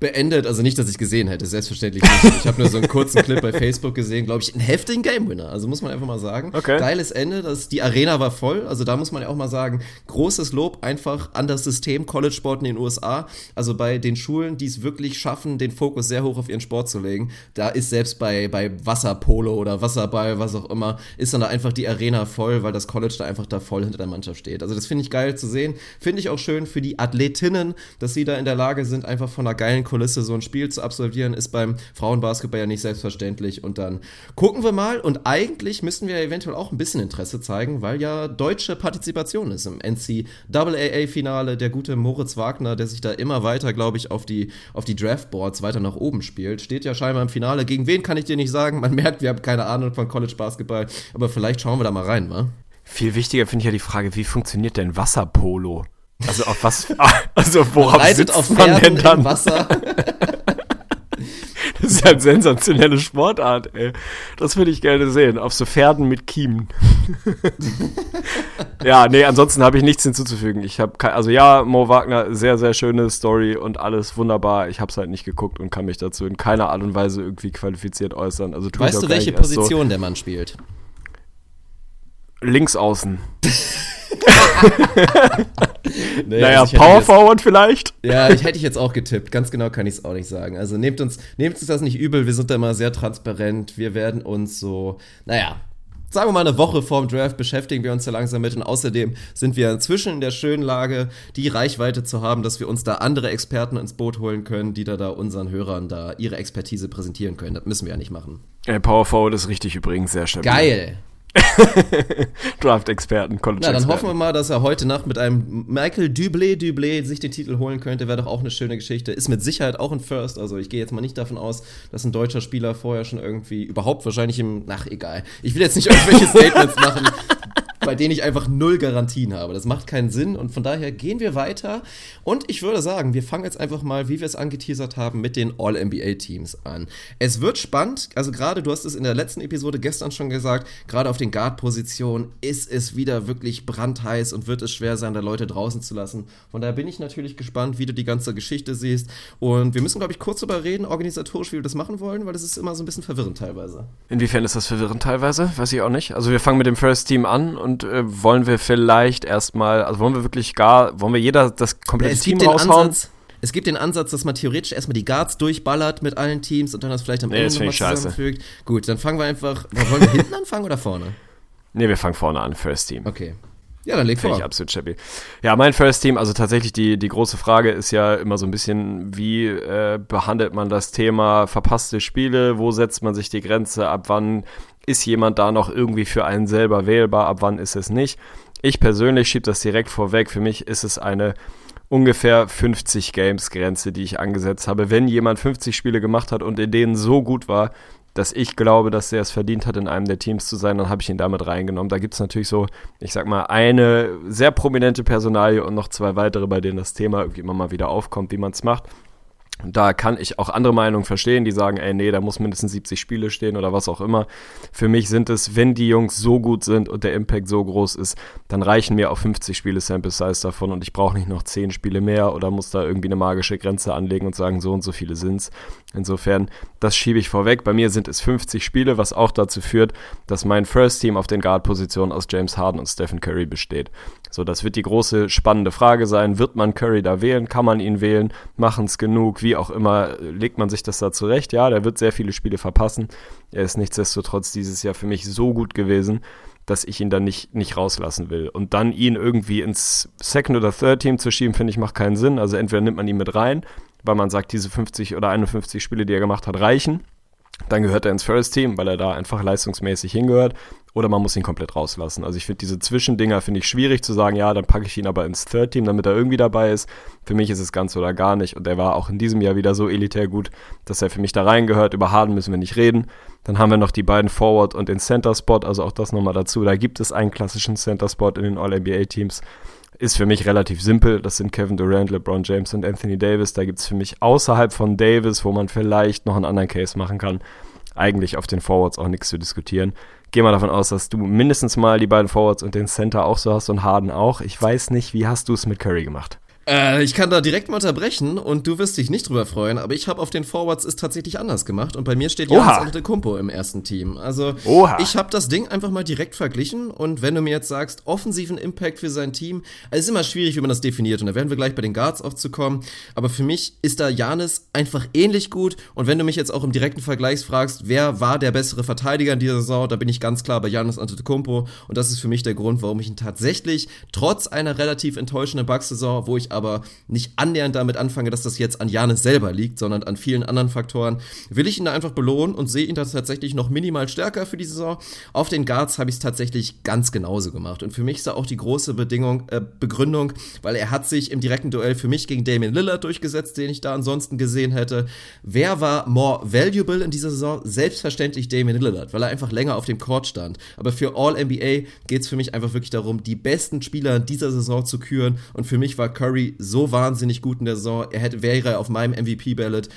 beendet. Also nicht, dass ich gesehen hätte, selbstverständlich nicht. Ich habe nur so einen kurzen Clip bei Facebook gesehen, glaube ich, einen heftigen Game Winner. Also muss man einfach mal sagen. Okay. Geiles Ende. Das, die Arena war voll. Also da muss man ja auch mal sagen, großes Lob einfach an das System College Sport in den USA. Also bei den Schulen, die es wirklich schaffen, den Fokus sehr hoch auf ihren Sport zu legen. Da ist selbst bei, bei Wasserpolo oder Wasserball, was auch immer, ist dann da einfach die Arena voll, weil das College da einfach da voll hinter der Mannschaft steht. Also das finde ich geil zu sehen. Finde ich auch schön für die Athletinnen, dass sie da in der Lage sind, einfach von einer geilen Kulisse so ein Spiel zu absolvieren, ist beim Frauenbasketball ja nicht selbstverständlich. Und dann gucken wir mal. Und eigentlich müssten wir eventuell auch ein bisschen Interesse zeigen, weil ja deutsche Partizipation ist im NCAA-Finale. Der gute Moritz Wagner, der sich da immer weiter, glaube ich, auf die, auf die Draftboards weiter nach oben spielt, steht ja scheinbar im Finale. Gegen wen kann ich dir nicht sagen? Man merkt, wir haben keine Ahnung von College Basketball. Aber vielleicht schauen wir da mal rein, wa? Viel wichtiger finde ich ja die Frage, wie funktioniert denn Wasserpolo? Also auf was, also worauf sitzt auf man denn dann? Wasser. Das ist ja eine sensationelle Sportart, ey. Das würde ich gerne sehen. Auf so Pferden mit Kiemen. ja, nee, ansonsten habe ich nichts hinzuzufügen. Ich habe also ja, Mo Wagner, sehr, sehr schöne Story und alles wunderbar. Ich habe es halt nicht geguckt und kann mich dazu in keiner Art und Weise irgendwie qualifiziert äußern. Also Weißt du, welche erst Position der Mann spielt? Links außen. Nee, Naja, also Power jetzt- Forward vielleicht? Ja, ich hätte ich jetzt auch getippt. Ganz genau kann ich es auch nicht sagen. Also nehmt uns, nehmt uns das nicht übel. Wir sind da immer sehr transparent. Wir werden uns so, naja, sagen wir mal eine Woche vorm Draft beschäftigen wir uns da langsam mit und außerdem sind wir inzwischen in der schönen Lage, die Reichweite zu haben, dass wir uns da andere Experten ins Boot holen können, die da, da unseren Hörern da ihre Expertise präsentieren können. Das müssen wir ja nicht machen. Ey, Power Forward ist richtig übrigens sehr stabil. Geil! Draft-Experten, college Na, dann hoffen wir mal, dass er heute Nacht mit einem Michael Dublé Dublé sich den Titel holen könnte. Wäre doch auch eine schöne Geschichte. Ist mit Sicherheit auch ein First. Also ich gehe jetzt mal nicht davon aus, dass ein deutscher Spieler vorher schon irgendwie überhaupt wahrscheinlich im. Ach, egal. Ich will jetzt nicht irgendwelche Statements machen, bei denen ich einfach null Garantien habe. Das macht keinen Sinn und von daher gehen wir weiter. Und ich würde sagen, wir fangen jetzt einfach mal, wie wir es angeteasert haben, mit den All-NBA-Teams an. Es wird spannend, also gerade, du hast es in der letzten Episode gestern schon gesagt, gerade auf den Guard-Positionen ist es wieder wirklich brandheiß und wird es schwer sein, da Leute draußen zu lassen. Von daher bin ich natürlich gespannt, wie du die ganze Geschichte siehst. Und wir müssen, glaube ich, kurz darüber reden, organisatorisch, wie wir das machen wollen, weil das ist immer so ein bisschen verwirrend teilweise. Inwiefern ist das verwirrend teilweise? Weiß ich auch nicht. Also wir fangen mit dem First Team an und und äh, wollen wir vielleicht erstmal, also wollen wir wirklich gar, wollen wir jeder das komplette es Team gibt raushauen? Den Ansatz, es gibt den Ansatz, dass man theoretisch erstmal die Guards durchballert mit allen Teams und dann das vielleicht am Nee, Ende nochmal ich scheiße. zusammenfügt. Gut, dann fangen wir einfach. Wollen wir hinten anfangen oder vorne? Nee, wir fangen vorne an, First Team. Okay. Ja, dann leg Finde vor. ich absolut stabil. Ja, mein First Team, also tatsächlich die, die große Frage ist ja immer so ein bisschen, wie äh, behandelt man das Thema verpasste Spiele, wo setzt man sich die Grenze, ab wann ist jemand da noch irgendwie für einen selber wählbar, ab wann ist es nicht. Ich persönlich schiebe das direkt vorweg, für mich ist es eine ungefähr 50 Games Grenze, die ich angesetzt habe. Wenn jemand 50 Spiele gemacht hat und in denen so gut war, dass ich glaube, dass er es verdient hat, in einem der Teams zu sein, dann habe ich ihn damit reingenommen. Da gibt es natürlich so, ich sag mal, eine sehr prominente Personalie und noch zwei weitere, bei denen das Thema irgendwie immer mal wieder aufkommt, wie man es macht. Da kann ich auch andere Meinungen verstehen, die sagen, ey, nee, da muss mindestens 70 Spiele stehen oder was auch immer. Für mich sind es, wenn die Jungs so gut sind und der Impact so groß ist, dann reichen mir auch 50 Spiele Sample Size davon und ich brauche nicht noch 10 Spiele mehr oder muss da irgendwie eine magische Grenze anlegen und sagen, so und so viele sind's. Insofern, das schiebe ich vorweg. Bei mir sind es 50 Spiele, was auch dazu führt, dass mein First Team auf den Guard-Positionen aus James Harden und Stephen Curry besteht. So, das wird die große spannende Frage sein. Wird man Curry da wählen? Kann man ihn wählen? Machen es genug? Wie auch immer, legt man sich das da zurecht? Ja, der wird sehr viele Spiele verpassen. Er ist nichtsdestotrotz dieses Jahr für mich so gut gewesen, dass ich ihn dann nicht, nicht rauslassen will. Und dann ihn irgendwie ins Second oder Third Team zu schieben, finde ich, macht keinen Sinn. Also entweder nimmt man ihn mit rein, weil man sagt, diese 50 oder 51 Spiele, die er gemacht hat, reichen. Dann gehört er ins First Team, weil er da einfach leistungsmäßig hingehört. Oder man muss ihn komplett rauslassen. Also ich finde diese Zwischendinger finde ich schwierig zu sagen, ja, dann packe ich ihn aber ins Third Team, damit er irgendwie dabei ist. Für mich ist es ganz oder gar nicht. Und er war auch in diesem Jahr wieder so elitär gut, dass er für mich da reingehört. Über Harden müssen wir nicht reden. Dann haben wir noch die beiden Forward und den Center Spot. Also auch das nochmal dazu. Da gibt es einen klassischen Center Spot in den All-NBA-Teams. Ist für mich relativ simpel. Das sind Kevin Durant, LeBron James und Anthony Davis. Da gibt es für mich außerhalb von Davis, wo man vielleicht noch einen anderen Case machen kann, eigentlich auf den Forwards auch nichts zu diskutieren. Geh mal davon aus, dass du mindestens mal die beiden Forwards und den Center auch so hast und Harden auch. Ich weiß nicht, wie hast du es mit Curry gemacht? Äh, ich kann da direkt mal unterbrechen und du wirst dich nicht drüber freuen, aber ich habe auf den Forwards es tatsächlich anders gemacht und bei mir steht. Janis Antetokounmpo im ersten Team. Also Oha. ich habe das Ding einfach mal direkt verglichen und wenn du mir jetzt sagst, offensiven Impact für sein Team, also ist immer schwierig, wie man das definiert und da werden wir gleich bei den Guards aufzukommen, aber für mich ist da Janis einfach ähnlich gut und wenn du mich jetzt auch im direkten Vergleich fragst, wer war der bessere Verteidiger in dieser Saison, da bin ich ganz klar bei Janis Antetokounmpo und das ist für mich der Grund, warum ich ihn tatsächlich trotz einer relativ enttäuschenden Bucks-Saison, wo ich aber nicht annähernd damit anfange, dass das jetzt an Janis selber liegt, sondern an vielen anderen Faktoren, will ich ihn da einfach belohnen und sehe ihn da tatsächlich noch minimal stärker für die Saison. Auf den Guards habe ich es tatsächlich ganz genauso gemacht. Und für mich ist da auch die große Bedingung, äh, Begründung, weil er hat sich im direkten Duell für mich gegen Damian Lillard durchgesetzt, den ich da ansonsten gesehen hätte. Wer war more valuable in dieser Saison? Selbstverständlich Damian Lillard, weil er einfach länger auf dem Court stand. Aber für All-NBA geht es für mich einfach wirklich darum, die besten Spieler dieser Saison zu küren. Und für mich war Curry so wahnsinnig gut in der Saison. Er hätte, wäre auf meinem MVP-Ballot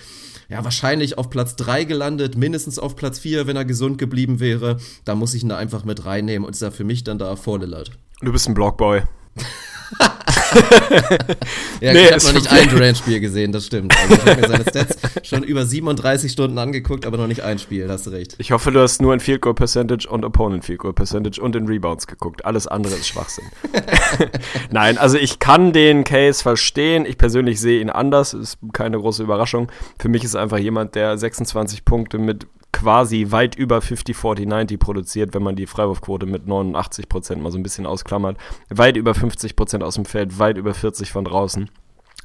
ja, wahrscheinlich auf Platz 3 gelandet, mindestens auf Platz 4, wenn er gesund geblieben wäre. Da muss ich ihn da einfach mit reinnehmen und ist er für mich dann da vor Lillard. Du bist ein Blockboy. Ja, Nee, ich habe noch nicht ein Durant-Spiel gesehen, das stimmt. Also ich habe mir seine Stats schon über 37 Stunden angeguckt, aber noch nicht ein Spiel, hast du recht. Ich hoffe, du hast nur in Field Goal Percentage und Opponent Field Goal Percentage und in Rebounds geguckt. Alles andere ist Schwachsinn. Nein, also ich kann den Case verstehen. Ich persönlich sehe ihn anders. Ist keine große Überraschung. Für mich ist einfach jemand, der 26 Punkte mit quasi weit über 50, 40, 90 produziert, wenn man die Freiwurfquote mit 89 Prozent mal so ein bisschen ausklammert. Weit über 50 Prozent aus dem Feld, weit über 40 von draußen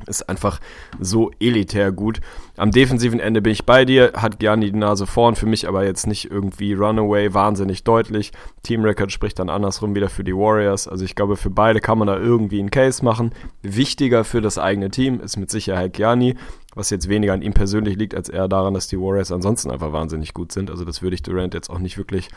ist einfach so elitär gut. Am defensiven Ende bin ich bei dir, hat Gianni die Nase vorn, für mich aber jetzt nicht irgendwie Runaway wahnsinnig deutlich. Team Record spricht dann andersrum wieder für die Warriors. Also ich glaube, für beide kann man da irgendwie einen Case machen. Wichtiger für das eigene Team ist mit Sicherheit Gianni, was jetzt weniger an ihm persönlich liegt, als eher daran, dass die Warriors ansonsten einfach wahnsinnig gut sind. Also das würde ich Durant jetzt auch nicht wirklich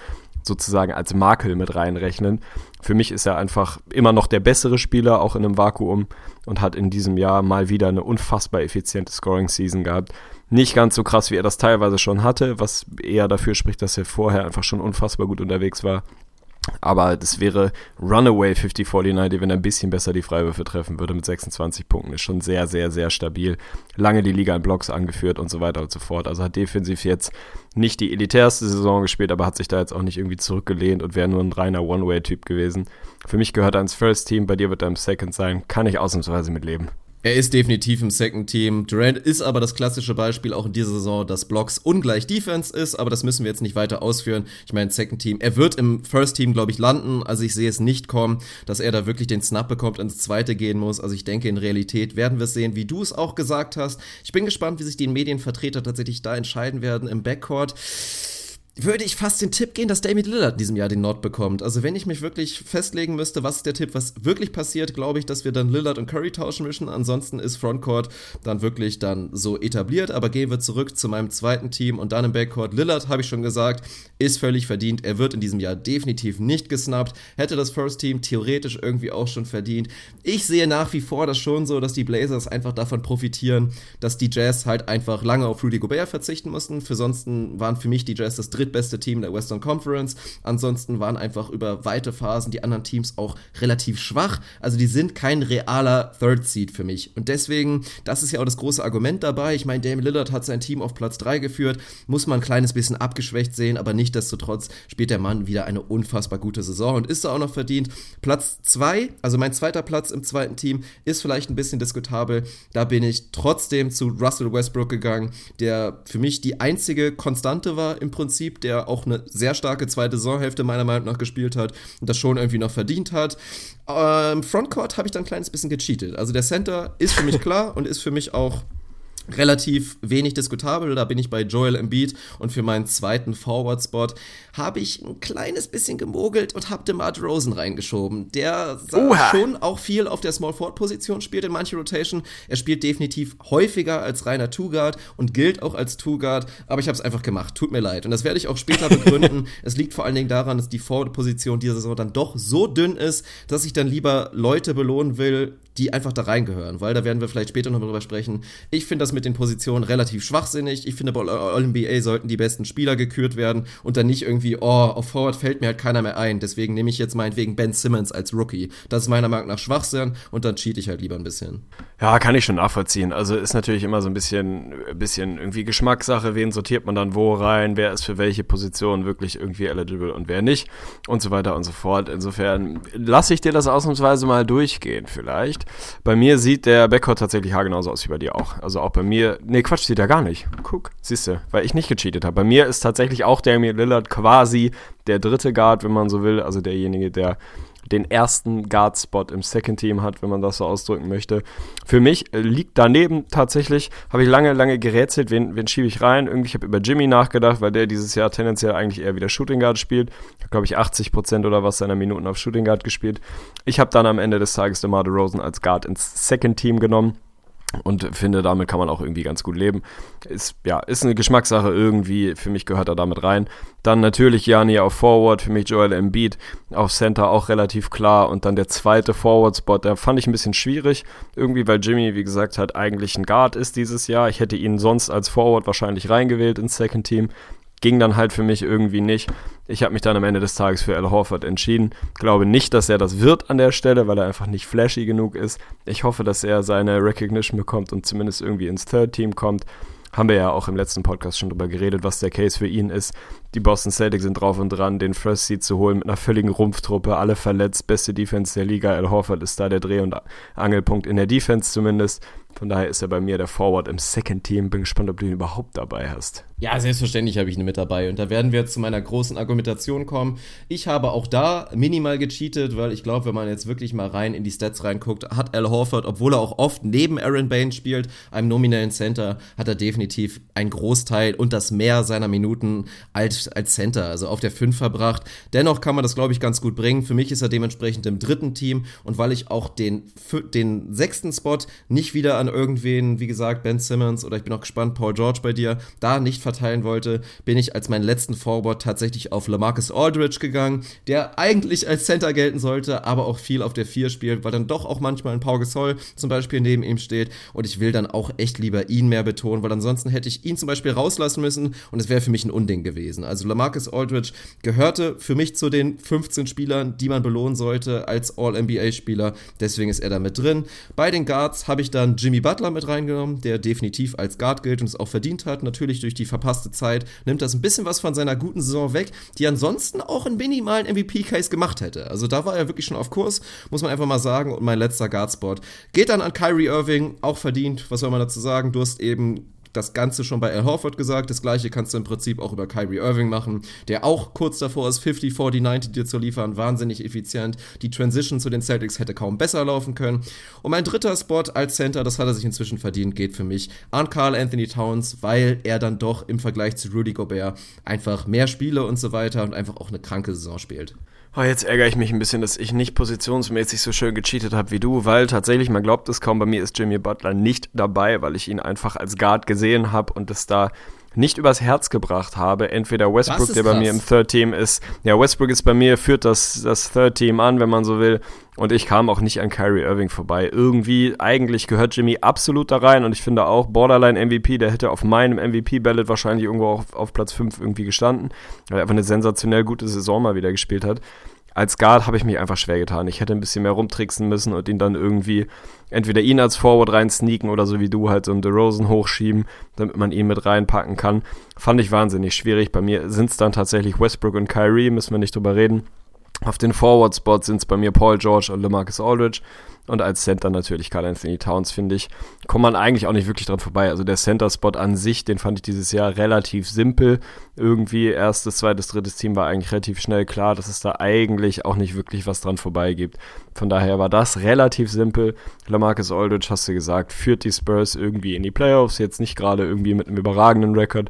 sozusagen als Makel mit reinrechnen. Für mich ist er einfach immer noch der bessere Spieler, auch in einem Vakuum und hat in diesem Jahr mal wieder eine unfassbar effiziente Scoring-Season gehabt. Nicht ganz so krass, wie er das teilweise schon hatte, was eher dafür spricht, dass er vorher einfach schon unfassbar gut unterwegs war. Aber das wäre Runaway 50-49, wenn er ein bisschen besser die Freiwürfe treffen würde mit 26 Punkten. Ist schon sehr, sehr, sehr stabil. Lange die Liga in Blocks angeführt und so weiter und so fort. Also hat defensiv jetzt nicht die elitärste Saison gespielt, aber hat sich da jetzt auch nicht irgendwie zurückgelehnt und wäre nur ein reiner One-Way-Typ gewesen. Für mich gehört er ins First Team, bei dir wird er im Second sein. Kann ich ausnahmsweise mitleben. Er ist definitiv im Second Team. Durant ist aber das klassische Beispiel auch in dieser Saison, dass Blocks ungleich Defense ist, aber das müssen wir jetzt nicht weiter ausführen. Ich meine, Second Team, er wird im First Team, glaube ich, landen. Also ich sehe es nicht kommen, dass er da wirklich den Snap bekommt und ins zweite gehen muss. Also ich denke, in Realität werden wir es sehen, wie du es auch gesagt hast. Ich bin gespannt, wie sich die Medienvertreter tatsächlich da entscheiden werden im Backcourt würde ich fast den Tipp gehen, dass David Lillard in diesem Jahr den Nod bekommt. Also wenn ich mich wirklich festlegen müsste, was ist der Tipp, was wirklich passiert, glaube ich, dass wir dann Lillard und Curry tauschen müssen. Ansonsten ist Frontcourt dann wirklich dann so etabliert. Aber gehen wir zurück zu meinem zweiten Team und dann im Backcourt. Lillard, habe ich schon gesagt, ist völlig verdient. Er wird in diesem Jahr definitiv nicht gesnappt. Hätte das First Team theoretisch irgendwie auch schon verdient. Ich sehe nach wie vor das schon so, dass die Blazers einfach davon profitieren, dass die Jazz halt einfach lange auf Rudy Gobert verzichten mussten. Für sonst waren für mich die Jazz das dritte drittbeste Team der Western Conference. Ansonsten waren einfach über weite Phasen die anderen Teams auch relativ schwach. Also die sind kein realer Third Seed für mich. Und deswegen, das ist ja auch das große Argument dabei. Ich meine, Damian Lillard hat sein Team auf Platz 3 geführt, muss man ein kleines bisschen abgeschwächt sehen, aber nichtdestotrotz spielt der Mann wieder eine unfassbar gute Saison und ist da auch noch verdient. Platz 2, also mein zweiter Platz im zweiten Team, ist vielleicht ein bisschen diskutabel. Da bin ich trotzdem zu Russell Westbrook gegangen, der für mich die einzige Konstante war im Prinzip Prinzip, der auch eine sehr starke zweite Saisonhälfte meiner Meinung nach gespielt hat und das schon irgendwie noch verdient hat. Ähm, Frontcourt habe ich dann ein kleines bisschen gecheatet. Also der Center ist für mich klar und ist für mich auch relativ wenig diskutabel. Da bin ich bei Joel Embiid und für meinen zweiten Forward-Spot habe ich ein kleines bisschen gemogelt und habe DeMar Rosen reingeschoben. Der schon auch viel auf der Small-Forward-Position spielt in manche Rotation. Er spielt definitiv häufiger als reiner Two-Guard und gilt auch als Two-Guard, aber ich habe es einfach gemacht. Tut mir leid. Und das werde ich auch später begründen. es liegt vor allen Dingen daran, dass die Forward-Position dieser Saison dann doch so dünn ist, dass ich dann lieber Leute belohnen will, die einfach da reingehören, weil da werden wir vielleicht später noch drüber sprechen. Ich finde das mit den Positionen relativ schwachsinnig. Ich finde, bei All-NBA sollten die besten Spieler gekürt werden und dann nicht irgendwie, oh, auf Forward fällt mir halt keiner mehr ein. Deswegen nehme ich jetzt meinetwegen Ben Simmons als Rookie. Das ist meiner Meinung nach Schwachsinn und dann cheat ich halt lieber ein bisschen. Ja, kann ich schon nachvollziehen. Also ist natürlich immer so ein bisschen, bisschen irgendwie Geschmackssache. Wen sortiert man dann wo rein? Wer ist für welche Position wirklich irgendwie eligible und wer nicht? Und so weiter und so fort. Insofern lasse ich dir das ausnahmsweise mal durchgehen vielleicht nicht. Bei mir sieht der Backcourt tatsächlich haargenauso aus wie bei dir auch. Also auch bei mir, nee, Quatsch, sieht er gar nicht. Guck, siehst du, weil ich nicht gecheatet habe. Bei mir ist tatsächlich auch Damian Lillard quasi der dritte Guard, wenn man so will, also derjenige, der den ersten Guard-Spot im Second Team hat, wenn man das so ausdrücken möchte. Für mich äh, liegt daneben tatsächlich, habe ich lange, lange gerätselt, wen, wen schiebe ich rein. Irgendwie, ich habe über Jimmy nachgedacht, weil der dieses Jahr tendenziell eigentlich eher wieder Shooting Guard spielt. Glaube ich 80% oder was seiner Minuten auf Shooting Guard gespielt. Ich habe dann am Ende des Tages DeMar DeRozan als Guard ins Second Team genommen und finde, damit kann man auch irgendwie ganz gut leben. Ist, ja, ist eine Geschmackssache irgendwie. Für mich gehört er damit rein. Dann natürlich Jani auf Forward, für mich Joel Embiid auf Center auch relativ klar. Und dann der zweite Forward-Spot, der fand ich ein bisschen schwierig. Irgendwie, weil Jimmy, wie gesagt, halt eigentlich ein Guard ist dieses Jahr. Ich hätte ihn sonst als Forward wahrscheinlich reingewählt ins Second Team ging dann halt für mich irgendwie nicht. Ich habe mich dann am Ende des Tages für Al Horford entschieden. Glaube nicht, dass er das wird an der Stelle, weil er einfach nicht flashy genug ist. Ich hoffe, dass er seine Recognition bekommt und zumindest irgendwie ins Third Team kommt. Haben wir ja auch im letzten Podcast schon drüber geredet, was der Case für ihn ist. Die Boston Celtics sind drauf und dran, den First Seed zu holen mit einer völligen Rumpftruppe, alle verletzt, beste Defense der Liga. Al Horford ist da der Dreh- und Angelpunkt in der Defense zumindest. Von daher ist er bei mir der Forward im Second Team. Bin gespannt, ob du ihn überhaupt dabei hast. Ja, selbstverständlich habe ich ihn mit dabei. Und da werden wir jetzt zu meiner großen Argumentation kommen. Ich habe auch da minimal gecheatet, weil ich glaube, wenn man jetzt wirklich mal rein in die Stats reinguckt, hat Al Horford, obwohl er auch oft neben Aaron Baines spielt, einem nominellen Center, hat er definitiv einen Großteil und das mehr seiner Minuten als, als Center, also auf der 5 verbracht. Dennoch kann man das, glaube ich, ganz gut bringen. Für mich ist er dementsprechend im dritten Team und weil ich auch den, den sechsten Spot nicht wieder an irgendwen, wie gesagt, Ben Simmons oder ich bin auch gespannt, Paul George bei dir, da nicht verteilen wollte, bin ich als meinen letzten Forward tatsächlich auf Lamarcus Aldridge gegangen, der eigentlich als Center gelten sollte, aber auch viel auf der 4 spielt, weil dann doch auch manchmal ein Paul Gasol zum Beispiel neben ihm steht und ich will dann auch echt lieber ihn mehr betonen, weil ansonsten hätte ich ihn zum Beispiel rauslassen müssen und es wäre für mich ein Unding gewesen. Also Lamarcus Aldridge gehörte für mich zu den 15 Spielern, die man belohnen sollte als All-NBA-Spieler, deswegen ist er da mit drin. Bei den Guards habe ich dann Jimmy Butler mit reingenommen, der definitiv als Guard gilt und es auch verdient hat, natürlich durch die verpasste Zeit, nimmt das ein bisschen was von seiner guten Saison weg, die ansonsten auch einen minimalen MVP-Case gemacht hätte. Also da war er wirklich schon auf Kurs, muss man einfach mal sagen. Und mein letzter Guardspot geht dann an Kyrie Irving, auch verdient. Was soll man dazu sagen? Du hast eben das Ganze schon bei Al Horford gesagt. Das gleiche kannst du im Prinzip auch über Kyrie Irving machen, der auch kurz davor ist, 50, 40, 90 dir zu liefern. Wahnsinnig effizient. Die Transition zu den Celtics hätte kaum besser laufen können. Und mein dritter Spot als Center, das hat er sich inzwischen verdient, geht für mich an Carl Anthony Towns, weil er dann doch im Vergleich zu Rudy Gobert einfach mehr Spiele und so weiter und einfach auch eine kranke Saison spielt. Oh, jetzt ärgere ich mich ein bisschen, dass ich nicht positionsmäßig so schön gecheatet habe wie du, weil tatsächlich, man glaubt es kaum, bei mir ist Jimmy Butler nicht dabei, weil ich ihn einfach als Guard gesehen habe und es da nicht übers Herz gebracht habe. Entweder Westbrook, der bei mir im Third Team ist. Ja, Westbrook ist bei mir, führt das, das Third Team an, wenn man so will. Und ich kam auch nicht an Kyrie Irving vorbei. Irgendwie, eigentlich gehört Jimmy absolut da rein. Und ich finde auch Borderline MVP, der hätte auf meinem MVP-Ballot wahrscheinlich irgendwo auf, auf Platz 5 irgendwie gestanden. Weil er einfach eine sensationell gute Saison mal wieder gespielt hat als Guard habe ich mich einfach schwer getan. Ich hätte ein bisschen mehr rumtricksen müssen und ihn dann irgendwie entweder ihn als Forward rein sneaken oder so wie du halt so einen DeRozan hochschieben, damit man ihn mit reinpacken kann. Fand ich wahnsinnig schwierig. Bei mir sind es dann tatsächlich Westbrook und Kyrie, müssen wir nicht drüber reden. Auf den Forward-Spots sind es bei mir Paul George und LeMarcus Aldridge. Und als Center natürlich Carl Anthony Towns, finde ich. Kommt man eigentlich auch nicht wirklich dran vorbei. Also der Center-Spot an sich, den fand ich dieses Jahr relativ simpel. Irgendwie erstes, zweites, drittes Team war eigentlich relativ schnell klar, dass es da eigentlich auch nicht wirklich was dran vorbei gibt. Von daher war das relativ simpel. LaMarcus Aldridge, hast du gesagt, führt die Spurs irgendwie in die Playoffs. Jetzt nicht gerade irgendwie mit einem überragenden Rekord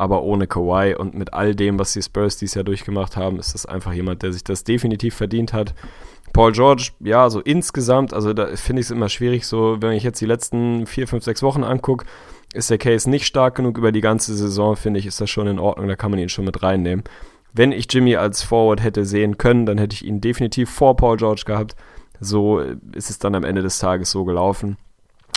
aber ohne Kawhi und mit all dem, was die Spurs dieses Jahr durchgemacht haben, ist das einfach jemand, der sich das definitiv verdient hat. Paul George, ja, so insgesamt, also da finde ich es immer schwierig, so wenn ich jetzt die letzten vier, fünf, sechs Wochen angucke, ist der Case nicht stark genug über die ganze Saison, finde ich, ist das schon in Ordnung, da kann man ihn schon mit reinnehmen. Wenn ich Jimmy als Forward hätte sehen können, dann hätte ich ihn definitiv vor Paul George gehabt. So ist es dann am Ende des Tages so gelaufen.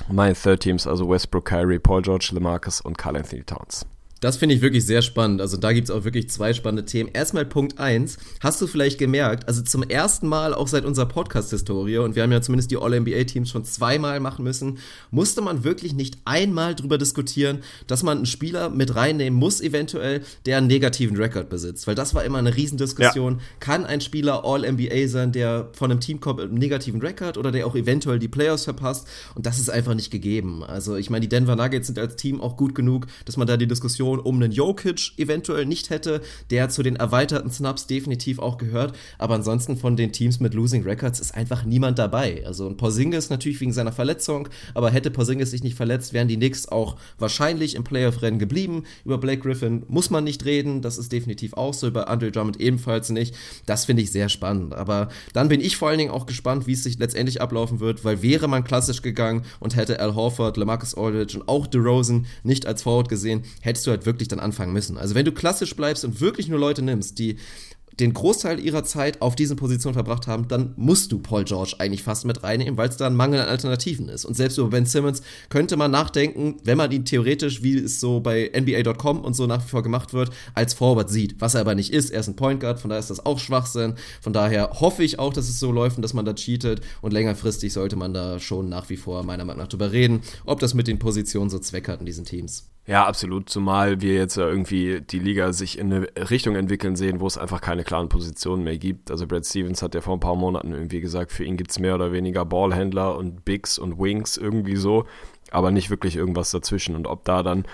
Meine Third Teams, also Westbrook, Kyrie, Paul George, LeMarcus und Carl Anthony Towns. Das finde ich wirklich sehr spannend. Also da gibt es auch wirklich zwei spannende Themen. Erstmal Punkt 1. Hast du vielleicht gemerkt, also zum ersten Mal auch seit unserer Podcast-Historie, und wir haben ja zumindest die All-NBA-Teams schon zweimal machen müssen, musste man wirklich nicht einmal drüber diskutieren, dass man einen Spieler mit reinnehmen muss, eventuell, der einen negativen Rekord besitzt. Weil das war immer eine Riesendiskussion. Ja. Kann ein Spieler All-NBA sein, der von einem Team kommt mit einem negativen Rekord oder der auch eventuell die Playoffs verpasst? Und das ist einfach nicht gegeben. Also ich meine, die Denver Nuggets sind als Team auch gut genug, dass man da die Diskussion Diskussion um einen Jokic eventuell nicht hätte, der zu den erweiterten Snaps definitiv auch gehört. Aber ansonsten von den Teams mit Losing Records ist einfach niemand dabei. Also ein Porzingis natürlich wegen seiner Verletzung, aber hätte Porzingis sich nicht verletzt, wären die Knicks auch wahrscheinlich im Playoff-Rennen geblieben. Über Blake Griffin muss man nicht reden, das ist definitiv auch so, über Andre Drummond ebenfalls nicht. Das finde ich sehr spannend. Aber dann bin ich vor allen Dingen auch gespannt, wie es sich letztendlich ablaufen wird, weil wäre man klassisch gegangen und hätte Al Horford, LaMarcus Aldridge und auch DeRozan nicht als Forward gesehen, hättest du halt wirklich dann anfangen müssen. Also wenn du klassisch bleibst und wirklich nur Leute nimmst, die den Großteil ihrer Zeit auf diesen Positionen verbracht haben, dann musst du Paul George eigentlich fast mit reinnehmen, weil es da ein Mangel an Alternativen ist. Und selbst über Ben Simmons könnte man nachdenken, wenn man ihn theoretisch, wie es so bei NBA.com und so nach wie vor gemacht wird, als Forward sieht. Was er aber nicht ist. Er ist ein Point Guard, von daher ist das auch Schwachsinn. Von daher hoffe ich auch, dass es so läuft und dass man da cheatet. Und längerfristig sollte man da schon nach wie vor meiner Meinung nach drüber reden, ob das mit den Positionen so Zweck hat in diesen Teams. Ja, absolut. Zumal wir jetzt irgendwie die Liga sich in eine Richtung entwickeln sehen, wo es einfach keine klaren Positionen mehr gibt. Also Brad Stevens hat ja vor ein paar Monaten irgendwie gesagt, für ihn gibt es mehr oder weniger Ballhändler und Bigs und Wings irgendwie so. aber nicht wirklich irgendwas dazwischen. Und ob da dann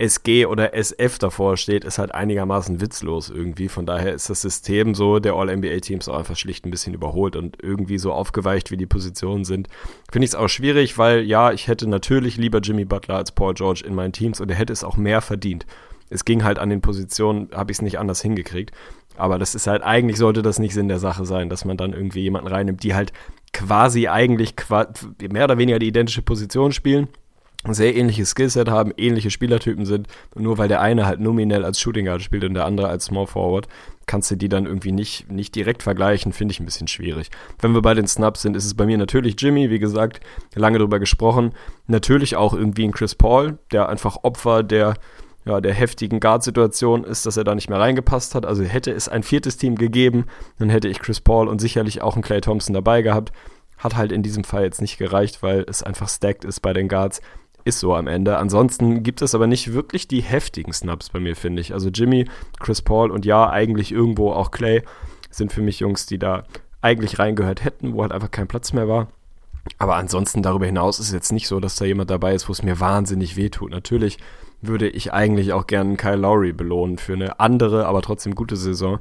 SG oder SF davor steht, ist halt einigermaßen witzlos irgendwie. Von daher ist das System so der All-NBA-Teams auch einfach schlicht ein bisschen überholt und irgendwie so aufgeweicht, wie die Positionen sind. Finde ich es auch schwierig, weil ja, ich hätte natürlich lieber Jimmy Butler als Paul George in meinen Teams und er hätte es auch mehr verdient. Es ging halt an den Positionen, habe ich es nicht anders hingekriegt. Aber das ist halt, eigentlich sollte das nicht Sinn der Sache sein, dass man dann irgendwie jemanden reinnimmt, die halt quasi eigentlich mehr oder weniger die identische Position spielen ein sehr ähnliches Skillset haben, ähnliche Spielertypen sind. nur weil der eine halt nominell als Shooting Guard spielt und der andere als Small Forward, kannst du die dann irgendwie nicht, nicht direkt vergleichen, finde ich ein bisschen schwierig. Wenn wir bei den Snaps sind, ist es bei mir natürlich Jimmy, wie gesagt, lange drüber gesprochen. Natürlich auch irgendwie ein Chris Paul, der einfach Opfer der, ja, der heftigen Guard-Situation ist, dass er da nicht mehr reingepasst hat. Also hätte es ein viertes Team gegeben, dann hätte ich Chris Paul und sicherlich auch einen Clay Thompson dabei gehabt. Hat halt in diesem Fall jetzt nicht gereicht, weil es einfach stacked ist bei den Guards. Ist so am Ende. Ansonsten gibt es aber nicht wirklich die heftigen Snaps bei mir, finde ich. Also Jimmy, Chris Paul und ja, eigentlich irgendwo auch Clay sind für mich Jungs, die da eigentlich reingehört hätten, wo halt einfach kein Platz mehr war. Aber ansonsten darüber hinaus ist es jetzt nicht so, dass da jemand dabei ist, wo es mir wahnsinnig wehtut. Natürlich würde ich eigentlich auch gerne Kyle Lowry belohnen für eine andere, aber trotzdem gute Saison.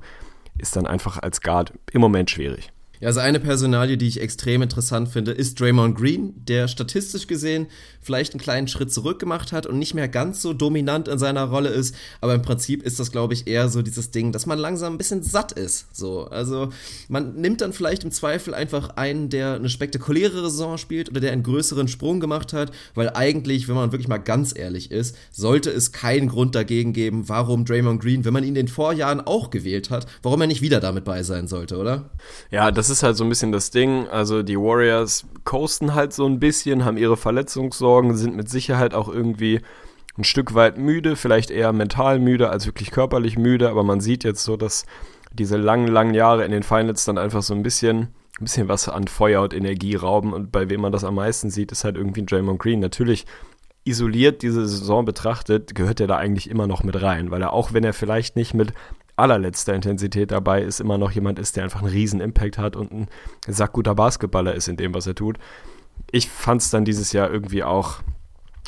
Ist dann einfach als Guard im Moment schwierig. Ja, also eine Personalie, die ich extrem interessant finde, ist Draymond Green, der statistisch gesehen vielleicht einen kleinen Schritt zurück gemacht hat und nicht mehr ganz so dominant in seiner Rolle ist, aber im Prinzip ist das, glaube ich, eher so dieses Ding, dass man langsam ein bisschen satt ist. So, also man nimmt dann vielleicht im Zweifel einfach einen, der eine spektakulärere Saison spielt oder der einen größeren Sprung gemacht hat, weil eigentlich, wenn man wirklich mal ganz ehrlich ist, sollte es keinen Grund dagegen geben, warum Draymond Green, wenn man ihn in den Vorjahren auch gewählt hat, warum er nicht wieder damit bei sein sollte, oder? Ja, das ist halt so ein bisschen das Ding. Also die Warriors coasten halt so ein bisschen, haben ihre Verletzungssorgen, sind mit Sicherheit auch irgendwie ein Stück weit müde, vielleicht eher mental müde als wirklich körperlich müde, aber man sieht jetzt so, dass diese langen, langen Jahre in den Finals dann einfach so ein bisschen, ein bisschen was an Feuer und Energie rauben und bei wem man das am meisten sieht, ist halt irgendwie Draymond Green. Natürlich isoliert diese Saison betrachtet, gehört er da eigentlich immer noch mit rein, weil er auch wenn er vielleicht nicht mit allerletzter Intensität dabei ist, immer noch jemand ist, der einfach einen riesen Impact hat und ein sackguter Basketballer ist in dem, was er tut. Ich fand es dann dieses Jahr irgendwie auch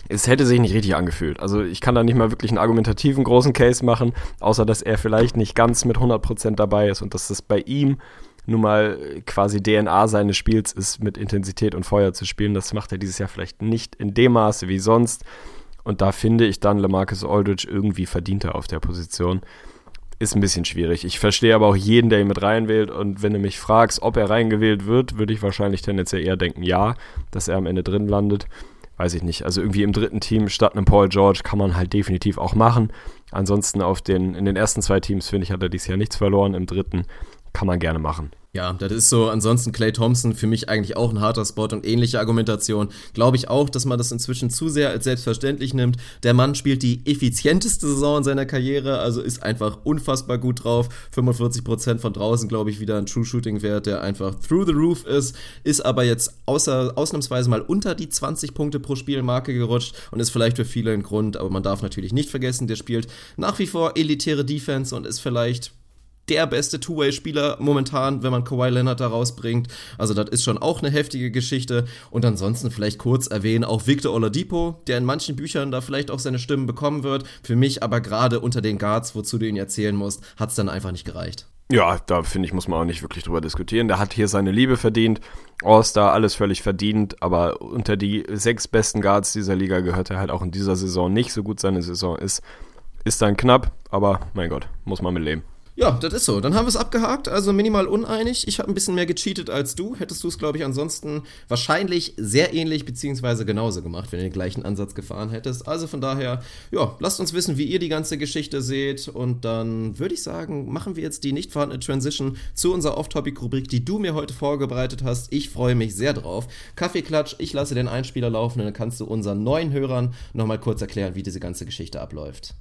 es hätte sich nicht richtig angefühlt. Also ich kann da nicht mal wirklich einen argumentativen großen Case machen, außer dass er vielleicht nicht ganz mit 100% dabei ist und dass das bei ihm nun mal quasi DNA seines Spiels ist, mit Intensität und Feuer zu spielen. Das macht er dieses Jahr vielleicht nicht in dem Maße wie sonst. Und da finde ich dann Lamarcus Aldridge irgendwie verdienter auf der Position ist ein bisschen schwierig. Ich verstehe aber auch jeden, der ihn mit reinwählt. Und wenn du mich fragst, ob er reingewählt wird, würde ich wahrscheinlich tendenziell eher denken, ja, dass er am Ende drin landet. Weiß ich nicht. Also irgendwie im dritten Team statt einem Paul George kann man halt definitiv auch machen. Ansonsten auf den, in den ersten zwei Teams, finde ich, hat er dieses Jahr nichts verloren. Im dritten kann man gerne machen. Ja, das ist so. Ansonsten Clay Thompson für mich eigentlich auch ein harter Spot und ähnliche Argumentation. Glaube ich auch, dass man das inzwischen zu sehr als selbstverständlich nimmt. Der Mann spielt die effizienteste Saison in seiner Karriere, also ist einfach unfassbar gut drauf. 45% von draußen, glaube ich, wieder ein True Shooting Wert, der einfach through the roof ist. Ist aber jetzt außer, ausnahmsweise mal unter die 20 Punkte pro Spiel Marke gerutscht und ist vielleicht für viele ein Grund, aber man darf natürlich nicht vergessen, der spielt nach wie vor elitäre Defense und ist vielleicht der beste Two-Way-Spieler momentan, wenn man Kawhi Leonard da rausbringt. Also das ist schon auch eine heftige Geschichte. Und ansonsten vielleicht kurz erwähnen, auch Victor Oladipo, der in manchen Büchern da vielleicht auch seine Stimmen bekommen wird. Für mich aber gerade unter den Guards, wozu du ihn erzählen musst, hat es dann einfach nicht gereicht. Ja, da finde ich, muss man auch nicht wirklich drüber diskutieren. Der hat hier seine Liebe verdient. All-Star, alles völlig verdient. Aber unter die sechs besten Guards dieser Liga gehört er halt auch in dieser Saison nicht, so gut seine Saison ist. Ist dann knapp, aber mein Gott, muss man mit leben. Ja, das ist so. Dann haben wir es abgehakt. Also minimal uneinig. Ich habe ein bisschen mehr gecheatet als du. Hättest du es, glaube ich, ansonsten wahrscheinlich sehr ähnlich beziehungsweise genauso gemacht, wenn du den gleichen Ansatz gefahren hättest. Also von daher, ja, lasst uns wissen, wie ihr die ganze Geschichte seht. Und dann würde ich sagen, machen wir jetzt die nicht vorhandene Transition zu unserer Off-Topic-Rubrik, die du mir heute vorbereitet hast. Ich freue mich sehr drauf. Kaffeeklatsch, ich lasse den Einspieler laufen und dann kannst du unseren neuen Hörern nochmal kurz erklären, wie diese ganze Geschichte abläuft.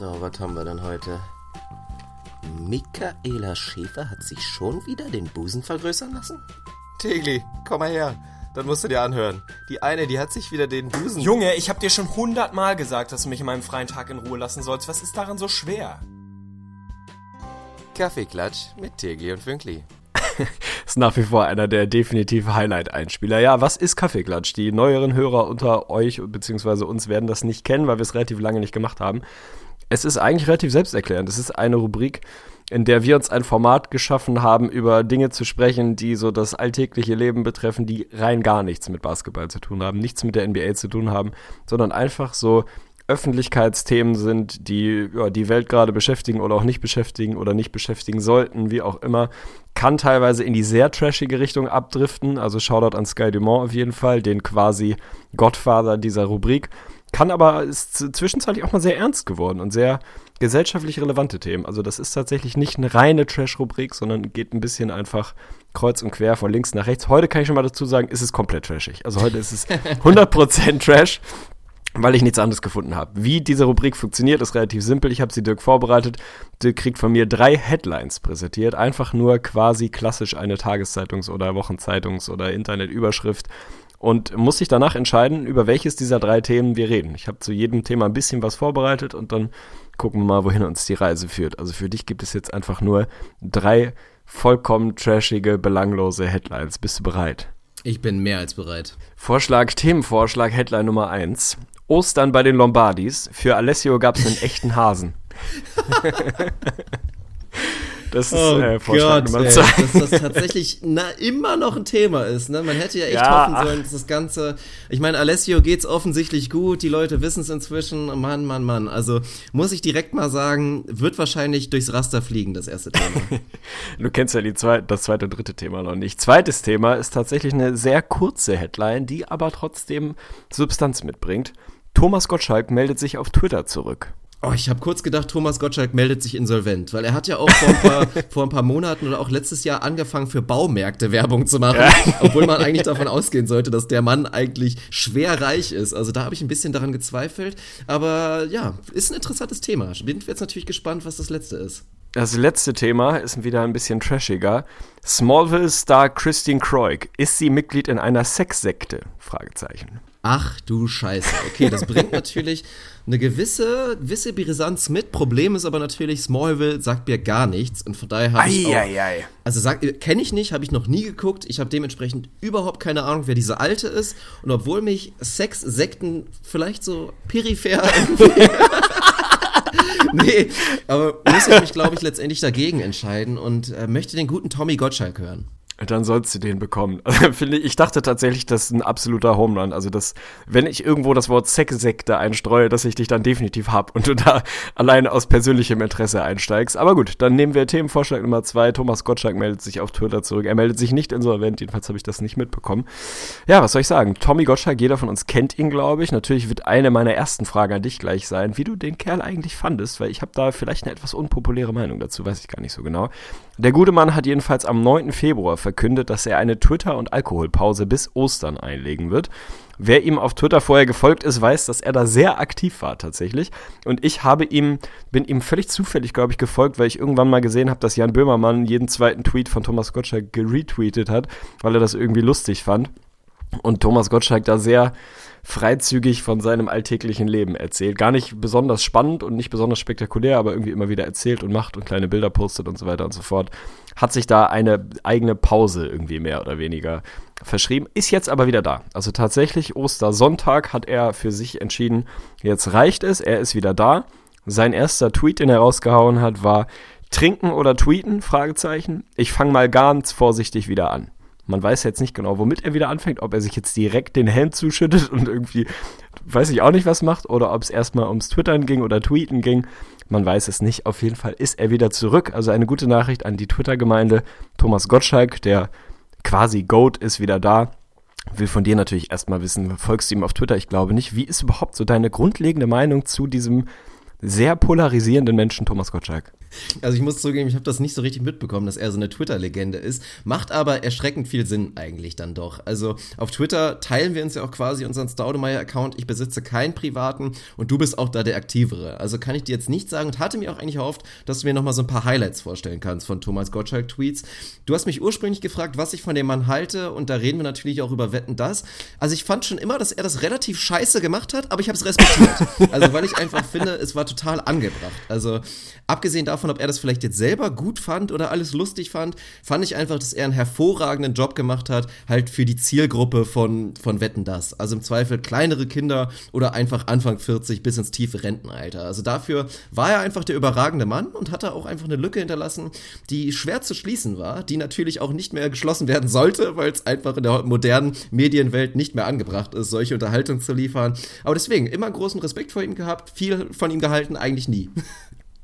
So, was haben wir denn heute? Michaela Schäfer hat sich schon wieder den Busen vergrößern lassen? Tegli, komm mal her. Das musst du dir anhören. Die eine, die hat sich wieder den Busen. Junge, ich hab dir schon hundertmal gesagt, dass du mich in meinem freien Tag in Ruhe lassen sollst. Was ist daran so schwer? Kaffeeklatsch mit Tegli und Fünkli. ist nach wie vor einer der definitive Highlight-Einspieler. Ja, was ist Kaffeeklatsch? Die neueren Hörer unter euch bzw. uns werden das nicht kennen, weil wir es relativ lange nicht gemacht haben. Es ist eigentlich relativ selbsterklärend. Es ist eine Rubrik, in der wir uns ein Format geschaffen haben, über Dinge zu sprechen, die so das alltägliche Leben betreffen, die rein gar nichts mit Basketball zu tun haben, nichts mit der NBA zu tun haben, sondern einfach so Öffentlichkeitsthemen sind, die ja, die Welt gerade beschäftigen oder auch nicht beschäftigen oder nicht beschäftigen sollten, wie auch immer, kann teilweise in die sehr trashige Richtung abdriften. Also Shoutout an Sky Dumont auf jeden Fall, den quasi Godfather dieser Rubrik. Kann aber ist zwischenzeitlich auch mal sehr ernst geworden und sehr gesellschaftlich relevante Themen. Also das ist tatsächlich nicht eine reine Trash-Rubrik, sondern geht ein bisschen einfach kreuz und quer von links nach rechts. Heute kann ich schon mal dazu sagen, ist es komplett trashig. Also heute ist es 100% Trash weil ich nichts anderes gefunden habe. Wie diese Rubrik funktioniert, ist relativ simpel. Ich habe sie Dirk vorbereitet. Dirk kriegt von mir drei Headlines präsentiert. Einfach nur quasi klassisch eine Tageszeitungs- oder Wochenzeitungs- oder Internetüberschrift. Und muss sich danach entscheiden, über welches dieser drei Themen wir reden. Ich habe zu jedem Thema ein bisschen was vorbereitet und dann gucken wir mal, wohin uns die Reise führt. Also für dich gibt es jetzt einfach nur drei vollkommen trashige, belanglose Headlines. Bist du bereit? Ich bin mehr als bereit. Vorschlag, Themenvorschlag, Headline Nummer eins. Ostern bei den Lombardis. Für Alessio gab es einen echten Hasen. Das ist oh äh, Vorschlag Gott, Nummer zwei. Ey, dass das tatsächlich na, immer noch ein Thema ist. Ne? Man hätte ja echt ja, hoffen sollen, dass das Ganze. Ich meine, Alessio geht's offensichtlich gut, die Leute wissen es inzwischen. Mann, Mann, Mann. Also muss ich direkt mal sagen, wird wahrscheinlich durchs Raster fliegen, das erste Thema. du kennst ja die zwei, das zweite und dritte Thema noch nicht. Zweites Thema ist tatsächlich eine sehr kurze Headline, die aber trotzdem Substanz mitbringt. Thomas Gottschalk meldet sich auf Twitter zurück. Oh, ich habe kurz gedacht, Thomas Gottschalk meldet sich insolvent, weil er hat ja auch vor ein paar, vor ein paar Monaten oder auch letztes Jahr angefangen, für Baumärkte Werbung zu machen, ja. obwohl man eigentlich davon ausgehen sollte, dass der Mann eigentlich schwer reich ist. Also da habe ich ein bisschen daran gezweifelt. Aber ja, ist ein interessantes Thema. Bin jetzt natürlich gespannt, was das letzte ist. Das letzte Thema ist wieder ein bisschen trashiger. Smallville-Star Christine Croig. Ist sie Mitglied in einer Sexsekte? Fragezeichen. Ach du Scheiße. Okay, das bringt natürlich eine gewisse, gewisse Brisanz mit. Problem ist aber natürlich, Smallville sagt mir gar nichts und von daher habe ich auch, also kenne ich nicht, habe ich noch nie geguckt. Ich habe dementsprechend überhaupt keine Ahnung, wer diese Alte ist und obwohl mich Sex-Sekten vielleicht so peripher nee, aber muss ich mich, glaube ich, letztendlich dagegen entscheiden und äh, möchte den guten Tommy Gottschalk hören. Dann sollst du den bekommen. Finde ich dachte tatsächlich, das ist ein absoluter Home. Also, dass, wenn ich irgendwo das Wort Sexsekte einstreue, dass ich dich dann definitiv hab und du da alleine aus persönlichem Interesse einsteigst. Aber gut, dann nehmen wir Themenvorschlag Nummer zwei. Thomas Gottschalk meldet sich auf Twitter zurück. Er meldet sich nicht insolvent, jedenfalls habe ich das nicht mitbekommen. Ja, was soll ich sagen? Tommy Gottschalk, jeder von uns kennt ihn, glaube ich. Natürlich wird eine meiner ersten Fragen an dich gleich sein, wie du den Kerl eigentlich fandest, weil ich habe da vielleicht eine etwas unpopuläre Meinung dazu, weiß ich gar nicht so genau. Der gute Mann hat jedenfalls am 9. Februar verkündet, dass er eine Twitter- und Alkoholpause bis Ostern einlegen wird. Wer ihm auf Twitter vorher gefolgt ist, weiß, dass er da sehr aktiv war tatsächlich. Und ich habe ihm, bin ihm völlig zufällig, glaube ich, gefolgt, weil ich irgendwann mal gesehen habe, dass Jan Böhmermann jeden zweiten Tweet von Thomas Gottschalk geretweetet hat, weil er das irgendwie lustig fand. Und Thomas Gottschalk da sehr freizügig von seinem alltäglichen Leben erzählt. Gar nicht besonders spannend und nicht besonders spektakulär, aber irgendwie immer wieder erzählt und macht und kleine Bilder postet und so weiter und so fort. Hat sich da eine eigene Pause irgendwie mehr oder weniger verschrieben, ist jetzt aber wieder da. Also tatsächlich Ostersonntag hat er für sich entschieden, jetzt reicht es, er ist wieder da. Sein erster Tweet, den er rausgehauen hat, war Trinken oder tweeten? Fragezeichen. Ich fange mal ganz vorsichtig wieder an. Man weiß jetzt nicht genau, womit er wieder anfängt, ob er sich jetzt direkt den Helm zuschüttet und irgendwie, weiß ich auch nicht, was macht, oder ob es erstmal ums Twittern ging oder Tweeten ging. Man weiß es nicht. Auf jeden Fall ist er wieder zurück. Also eine gute Nachricht an die Twitter-Gemeinde. Thomas Gottschalk, der quasi Goat, ist wieder da. Will von dir natürlich erstmal wissen, folgst du ihm auf Twitter? Ich glaube nicht. Wie ist überhaupt so deine grundlegende Meinung zu diesem sehr polarisierenden Menschen Thomas Gottschalk. Also ich muss zugeben, ich habe das nicht so richtig mitbekommen, dass er so eine Twitter-Legende ist. Macht aber erschreckend viel Sinn eigentlich dann doch. Also auf Twitter teilen wir uns ja auch quasi unseren Staudemeyer-Account. Ich besitze keinen privaten und du bist auch da der aktivere. Also kann ich dir jetzt nicht sagen und hatte mir auch eigentlich erhofft, dass du mir nochmal so ein paar Highlights vorstellen kannst von Thomas Gottschalk-Tweets. Du hast mich ursprünglich gefragt, was ich von dem Mann halte und da reden wir natürlich auch über Wetten das. Also ich fand schon immer, dass er das relativ scheiße gemacht hat, aber ich habe es respektiert. also weil ich einfach finde, es war total angebracht. Also abgesehen davon, ob er das vielleicht jetzt selber gut fand oder alles lustig fand, fand ich einfach, dass er einen hervorragenden Job gemacht hat, halt für die Zielgruppe von, von Wetten das. Also im Zweifel kleinere Kinder oder einfach Anfang 40 bis ins tiefe Rentenalter. Also dafür war er einfach der überragende Mann und hatte auch einfach eine Lücke hinterlassen, die schwer zu schließen war, die natürlich auch nicht mehr geschlossen werden sollte, weil es einfach in der modernen Medienwelt nicht mehr angebracht ist, solche Unterhaltung zu liefern. Aber deswegen immer großen Respekt vor ihm gehabt, viel von ihm gehalten, eigentlich nie.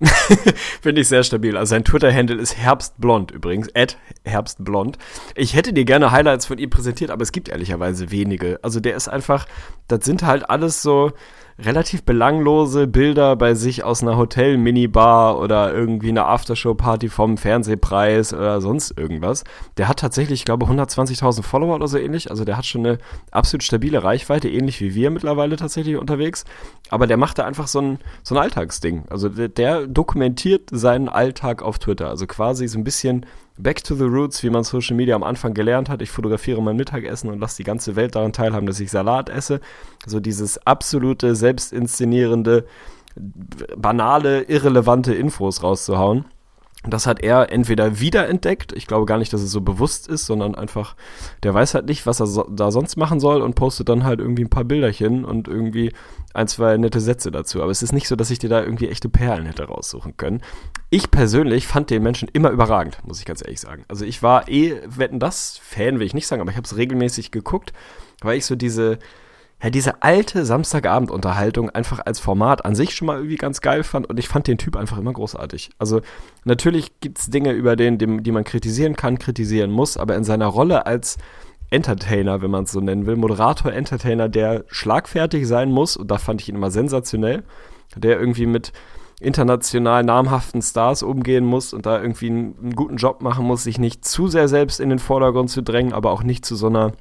Finde ich sehr stabil. Also sein Twitter-Handle ist Herbstblond übrigens, at Herbstblond. Ich hätte dir gerne Highlights von ihm präsentiert, aber es gibt ehrlicherweise wenige. Also der ist einfach, das sind halt alles so, relativ belanglose Bilder bei sich aus einer Hotel-Minibar oder irgendwie einer Aftershow-Party vom Fernsehpreis oder sonst irgendwas. Der hat tatsächlich, ich glaube, 120.000 Follower oder so ähnlich. Also der hat schon eine absolut stabile Reichweite, ähnlich wie wir mittlerweile tatsächlich unterwegs. Aber der macht da einfach so ein, so ein Alltagsding. Also der, der dokumentiert seinen Alltag auf Twitter. Also quasi so ein bisschen Back to the Roots, wie man Social Media am Anfang gelernt hat. Ich fotografiere mein Mittagessen und lasse die ganze Welt daran teilhaben, dass ich Salat esse. So dieses absolute, selbstinszenierende, banale, irrelevante Infos rauszuhauen. Das hat er entweder wiederentdeckt, ich glaube gar nicht, dass es so bewusst ist, sondern einfach, der weiß halt nicht, was er so, da sonst machen soll und postet dann halt irgendwie ein paar Bilderchen und irgendwie ein, zwei nette Sätze dazu. Aber es ist nicht so, dass ich dir da irgendwie echte Perlen hätte raussuchen können. Ich persönlich fand den Menschen immer überragend, muss ich ganz ehrlich sagen. Also ich war eh, wetten das, Fan will ich nicht sagen, aber ich habe es regelmäßig geguckt, weil ich so diese, ja, diese alte Samstagabend-Unterhaltung einfach als Format an sich schon mal irgendwie ganz geil fand und ich fand den Typ einfach immer großartig. Also natürlich gibt es Dinge über den, die, die man kritisieren kann, kritisieren muss, aber in seiner Rolle als Entertainer, wenn man es so nennen will, Moderator, Entertainer, der schlagfertig sein muss, und da fand ich ihn immer sensationell, der irgendwie mit international namhaften Stars umgehen muss und da irgendwie einen, einen, guten Job machen muss, sich nicht zu sehr selbst in den Vordergrund zu drängen, aber auch nicht zu so einer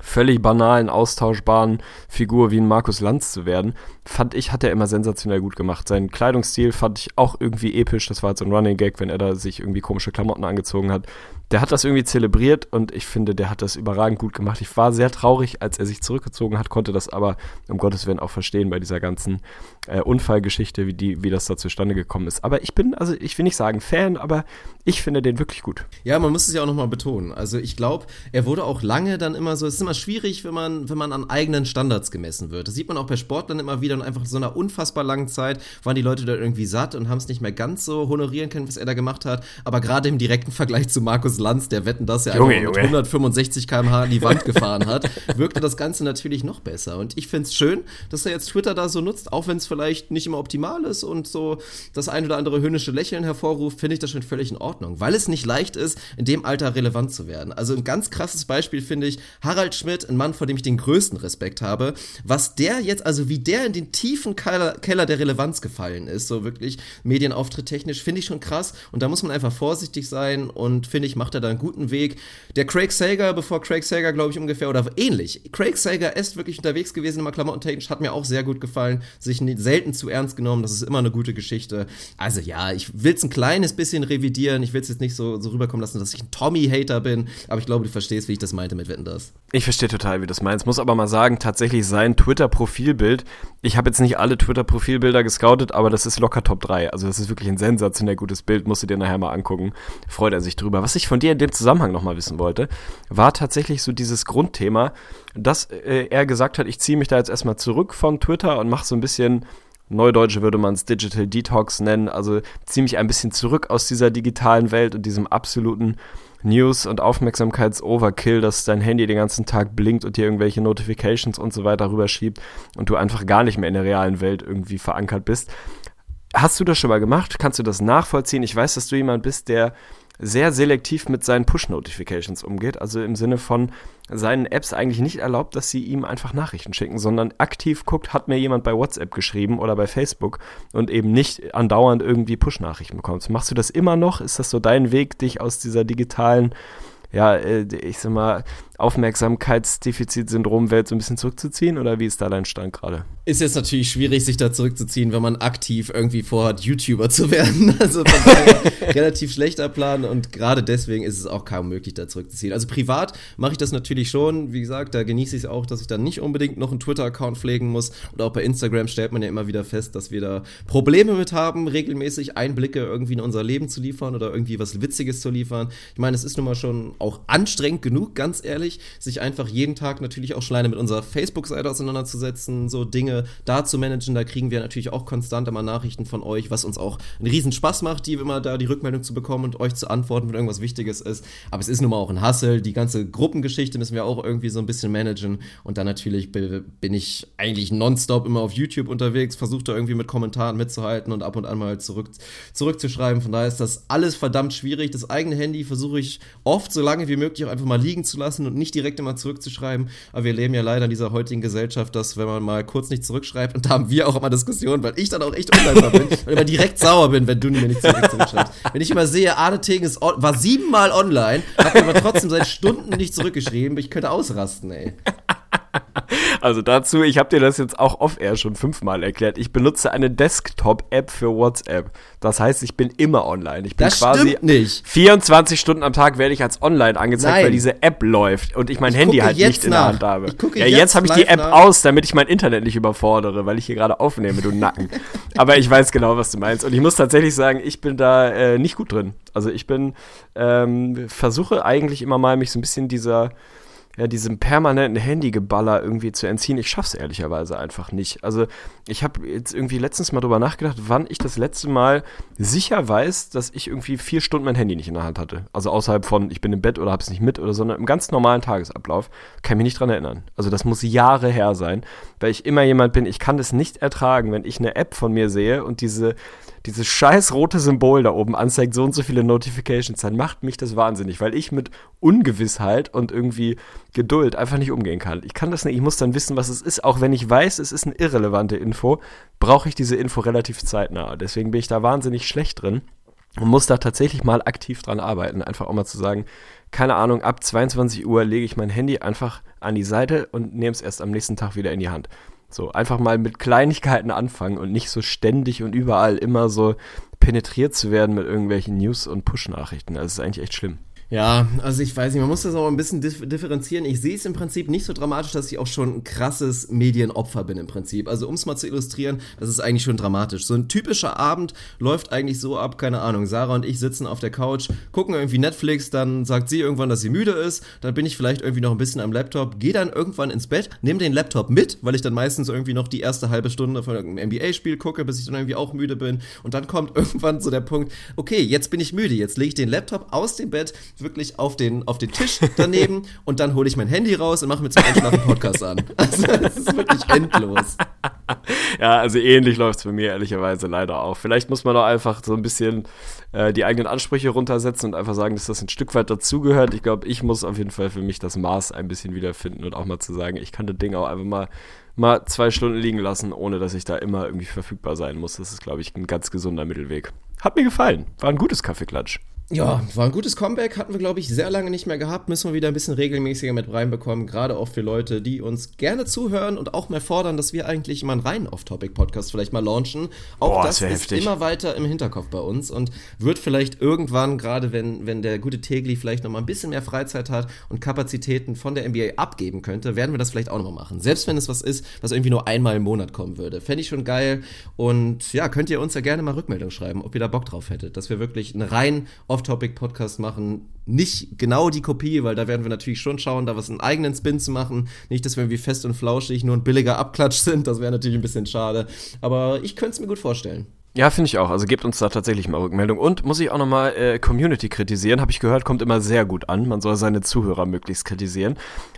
völlig banalen, austauschbaren Figur wie ein Markus Lanz zu werden, fand ich, hat er immer sensationell gut gemacht. Sein Kleidungsstil fand ich auch irgendwie episch. Das war halt so ein Running Gag, wenn er da sich irgendwie komische Klamotten angezogen hat der hat das irgendwie zelebriert und ich finde, der hat das überragend gut gemacht. Ich war sehr traurig, als er sich zurückgezogen hat, konnte das aber um Gottes Willen auch verstehen bei dieser ganzen äh, Unfallgeschichte, wie, die, wie das da zustande gekommen ist. Aber ich bin, also ich will nicht sagen Fan, aber ich finde den wirklich gut. Ja, man muss es ja auch nochmal betonen. Also ich glaube, er wurde auch lange dann immer so, es ist immer schwierig, wenn man, wenn man an eigenen Standards gemessen wird. Das sieht man auch bei Sportlern immer wieder und einfach so einer unfassbar langen Zeit waren die Leute da irgendwie satt und haben es nicht mehr ganz so honorieren können, was er da gemacht hat. Aber gerade im direkten Vergleich zu Markus Lanz, der Wetten, dass er Junge, einfach mit 165 km/h an die Wand gefahren hat, wirkte das Ganze natürlich noch besser. Und ich finde es schön, dass er jetzt Twitter da so nutzt, auch wenn es vielleicht nicht immer optimal ist und so das ein oder andere höhnische Lächeln hervorruft, finde ich das schon völlig in Ordnung, weil es nicht leicht ist, in dem Alter relevant zu werden. Also ein ganz krasses Beispiel finde ich Harald Schmidt, ein Mann, vor dem ich den größten Respekt habe, was der jetzt, also wie der in den tiefen Keller, Keller der Relevanz gefallen ist, so wirklich Medienauftritt technisch, finde ich schon krass und da muss man einfach vorsichtig sein und finde ich, macht er da einen guten Weg. Der Craig Sager, bevor Craig Sager, glaube ich, ungefähr oder ähnlich. Craig Sager ist wirklich unterwegs gewesen, immer klamottentechnisch, hat mir auch sehr gut gefallen. Sich selten zu ernst genommen, das ist immer eine gute Geschichte. Also ja, ich will es ein kleines bisschen revidieren. Ich will es jetzt nicht so, so rüberkommen lassen, dass ich ein Tommy-Hater bin, aber ich glaube, du verstehst, wie ich das meinte mit Wetten das. Ich verstehe total, wie du das meinst. Muss aber mal sagen, tatsächlich sein Twitter-Profilbild, ich habe jetzt nicht alle Twitter-Profilbilder gescoutet, aber das ist locker Top 3. Also das ist wirklich ein sensationell gutes Bild, musst du dir nachher mal angucken. Freut er sich drüber. Was ich von dir in dem Zusammenhang nochmal wissen wollte, war tatsächlich so dieses Grundthema, dass äh, er gesagt hat, ich ziehe mich da jetzt erstmal zurück von Twitter und mache so ein bisschen Neudeutsche würde man es Digital Detox nennen, also ziehe mich ein bisschen zurück aus dieser digitalen Welt und diesem absoluten News- und Aufmerksamkeits-Overkill, dass dein Handy den ganzen Tag blinkt und dir irgendwelche Notifications und so weiter rüberschiebt und du einfach gar nicht mehr in der realen Welt irgendwie verankert bist. Hast du das schon mal gemacht? Kannst du das nachvollziehen? Ich weiß, dass du jemand bist, der sehr selektiv mit seinen Push-Notifications umgeht. Also im Sinne von seinen Apps eigentlich nicht erlaubt, dass sie ihm einfach Nachrichten schicken, sondern aktiv guckt, hat mir jemand bei WhatsApp geschrieben oder bei Facebook und eben nicht andauernd irgendwie Push-Nachrichten bekommt. Machst du das immer noch? Ist das so dein Weg, dich aus dieser digitalen ja, äh, ich sag mal, Aufmerksamkeitsdefizitsyndrom Welt so ein bisschen zurückzuziehen oder wie ist da dein Stand gerade? Ist jetzt natürlich schwierig, sich da zurückzuziehen, wenn man aktiv irgendwie vorhat, YouTuber zu werden. Also relativ schlechter Plan und gerade deswegen ist es auch kaum möglich, da zurückzuziehen. Also privat mache ich das natürlich schon. Wie gesagt, da genieße ich es auch, dass ich dann nicht unbedingt noch einen Twitter-Account pflegen muss. Und auch bei Instagram stellt man ja immer wieder fest, dass wir da Probleme mit haben, regelmäßig Einblicke irgendwie in unser Leben zu liefern oder irgendwie was Witziges zu liefern. Ich meine, es ist nun mal schon auch anstrengend genug, ganz ehrlich, sich einfach jeden Tag natürlich auch schon alleine mit unserer Facebook-Seite auseinanderzusetzen, so Dinge da zu managen. Da kriegen wir natürlich auch konstant immer Nachrichten von euch, was uns auch einen riesen Spaß macht, die immer da die Rückmeldung zu bekommen und euch zu antworten, wenn irgendwas Wichtiges ist. Aber es ist nun mal auch ein Hassel. Die ganze Gruppengeschichte müssen wir auch irgendwie so ein bisschen managen. Und dann natürlich bin ich eigentlich nonstop immer auf YouTube unterwegs, versuche da irgendwie mit Kommentaren mitzuhalten und ab und an mal zurück, zurückzuschreiben. Von daher ist das alles verdammt schwierig. Das eigene Handy versuche ich oft so lange wie möglich auch einfach mal liegen zu lassen und nicht direkt immer zurückzuschreiben. Aber wir leben ja leider in dieser heutigen Gesellschaft, dass wenn man mal kurz nicht zurückschreibt, und da haben wir auch immer Diskussionen, weil ich dann auch echt undankbar bin und immer direkt sauer bin, wenn du mir nicht zurück zurückschreibst. Wenn ich immer sehe, Arne Tegen ist war siebenmal online, hat aber trotzdem seit Stunden nicht zurückgeschrieben, ich könnte ausrasten, ey. Also dazu, ich habe dir das jetzt auch off-air schon fünfmal erklärt. Ich benutze eine Desktop-App für WhatsApp. Das heißt, ich bin immer online. Ich bin das quasi nicht. 24 Stunden am Tag werde ich als online angezeigt, Nein. weil diese App läuft und ich mein Ich Handy halt nicht in der. Hand habe. Ja, jetzt jetzt habe ich die App nach. aus, damit ich mein Internet nicht überfordere, weil ich hier gerade aufnehme, du Nacken. Aber ich weiß genau, was du meinst. Und ich muss tatsächlich sagen, ich bin da äh, nicht gut drin. Also ich bin, ähm, versuche eigentlich immer mal mich so ein bisschen dieser ja, diesem permanenten Handygeballer irgendwie zu entziehen. Ich schaff's ehrlicherweise einfach nicht. Also ich habe jetzt irgendwie letztens mal drüber nachgedacht, wann ich das letzte Mal sicher weiß, dass ich irgendwie vier Stunden mein Handy nicht in der Hand hatte. Also außerhalb von, ich bin im Bett oder hab's nicht mit oder so, sondern im ganz normalen Tagesablauf. Kann mich nicht dran erinnern. Also das muss Jahre her sein, weil ich immer jemand bin, ich kann das nicht ertragen, wenn ich eine App von mir sehe und diese dieses scheiß rote Symbol da oben anzeigt, so und so viele Notifications, dann macht mich das wahnsinnig, weil ich mit Ungewissheit und irgendwie Geduld einfach nicht umgehen kann. Ich kann das nicht, ich muss dann wissen, was es ist, auch wenn ich weiß, es ist eine irrelevante Info, brauche ich diese Info relativ zeitnah. Deswegen bin ich da wahnsinnig schlecht drin und muss da tatsächlich mal aktiv dran arbeiten, einfach auch mal zu sagen, keine Ahnung, ab 22 Uhr lege ich mein Handy einfach an die Seite und nehme es erst am nächsten Tag wieder in die Hand. So, einfach mal mit Kleinigkeiten anfangen und nicht so ständig und überall immer so penetriert zu werden mit irgendwelchen News- und Push-Nachrichten. Das ist eigentlich echt schlimm. Ja, also ich weiß nicht, man muss das auch ein bisschen dif differenzieren. Ich sehe es im Prinzip nicht so dramatisch, dass ich auch schon ein krasses Medienopfer bin im Prinzip. Also um es mal zu illustrieren, das ist eigentlich schon dramatisch. So ein typischer Abend läuft eigentlich so ab, keine Ahnung, Sarah und ich sitzen auf der Couch, gucken irgendwie Netflix, dann sagt sie irgendwann, dass sie müde ist, dann bin ich vielleicht irgendwie noch ein bisschen am Laptop, gehe dann irgendwann ins Bett, nehme den Laptop mit, weil ich dann meistens irgendwie noch die erste halbe Stunde von irgendeinem NBA-Spiel gucke, bis ich dann irgendwie auch müde bin und dann kommt irgendwann so der Punkt, okay, jetzt bin ich müde, jetzt lege ich den Laptop aus dem Bett, wirklich auf den, auf den Tisch daneben und dann hole ich mein Handy raus und mache mir zum Einschlafen Podcast an. Also das ist wirklich endlos. Ja, also ähnlich läuft es bei mir ehrlicherweise leider auch. Vielleicht muss man doch einfach so ein bisschen äh, die eigenen Ansprüche runtersetzen und einfach sagen, dass das ein Stück weit dazugehört. Ich glaube, ich muss auf jeden Fall für mich das Maß ein bisschen wiederfinden und auch mal zu sagen, ich kann das Ding auch einfach mal, mal zwei Stunden liegen lassen, ohne dass ich da immer irgendwie verfügbar sein muss. Das ist, glaube ich, ein ganz gesunder Mittelweg. Hat mir gefallen. War ein gutes Kaffeeklatsch. Ja, war ein gutes Comeback, hatten wir, glaube ich, sehr lange nicht mehr gehabt. Müssen wir wieder ein bisschen regelmäßiger mit reinbekommen, gerade auch für Leute, die uns gerne zuhören und auch mehr fordern, dass wir eigentlich mal einen reinen Off-Topic-Podcast vielleicht mal launchen. Auch Boah, das das ist heftig. immer weiter im Hinterkopf bei uns und wird vielleicht irgendwann, gerade wenn, wenn der gute Tegli vielleicht noch mal ein bisschen mehr Freizeit hat und Kapazitäten von der NBA abgeben könnte, werden wir das vielleicht auch noch mal machen. Selbst wenn es was ist, was irgendwie nur einmal im Monat kommen würde. Fände ich schon geil. Und ja, könnt ihr uns ja gerne mal Rückmeldung schreiben, ob ihr da Bock drauf hättet, dass wir wirklich einen rein Off-Topic-Podcast machen. Nicht genau die Kopie, weil da werden wir natürlich schon schauen, da was einen eigenen Spin zu machen. Nicht, dass wir irgendwie fest und flauschig nur ein billiger Abklatsch sind. Das wäre natürlich ein bisschen schade. Aber ich könnte es mir gut vorstellen. Ja, finde ich auch. Also gebt uns da tatsächlich mal Rückmeldung. Und muss ich auch nochmal äh, Community kritisieren, habe ich gehört, kommt immer sehr gut an. Man soll seine Zuhörer möglichst kritisieren.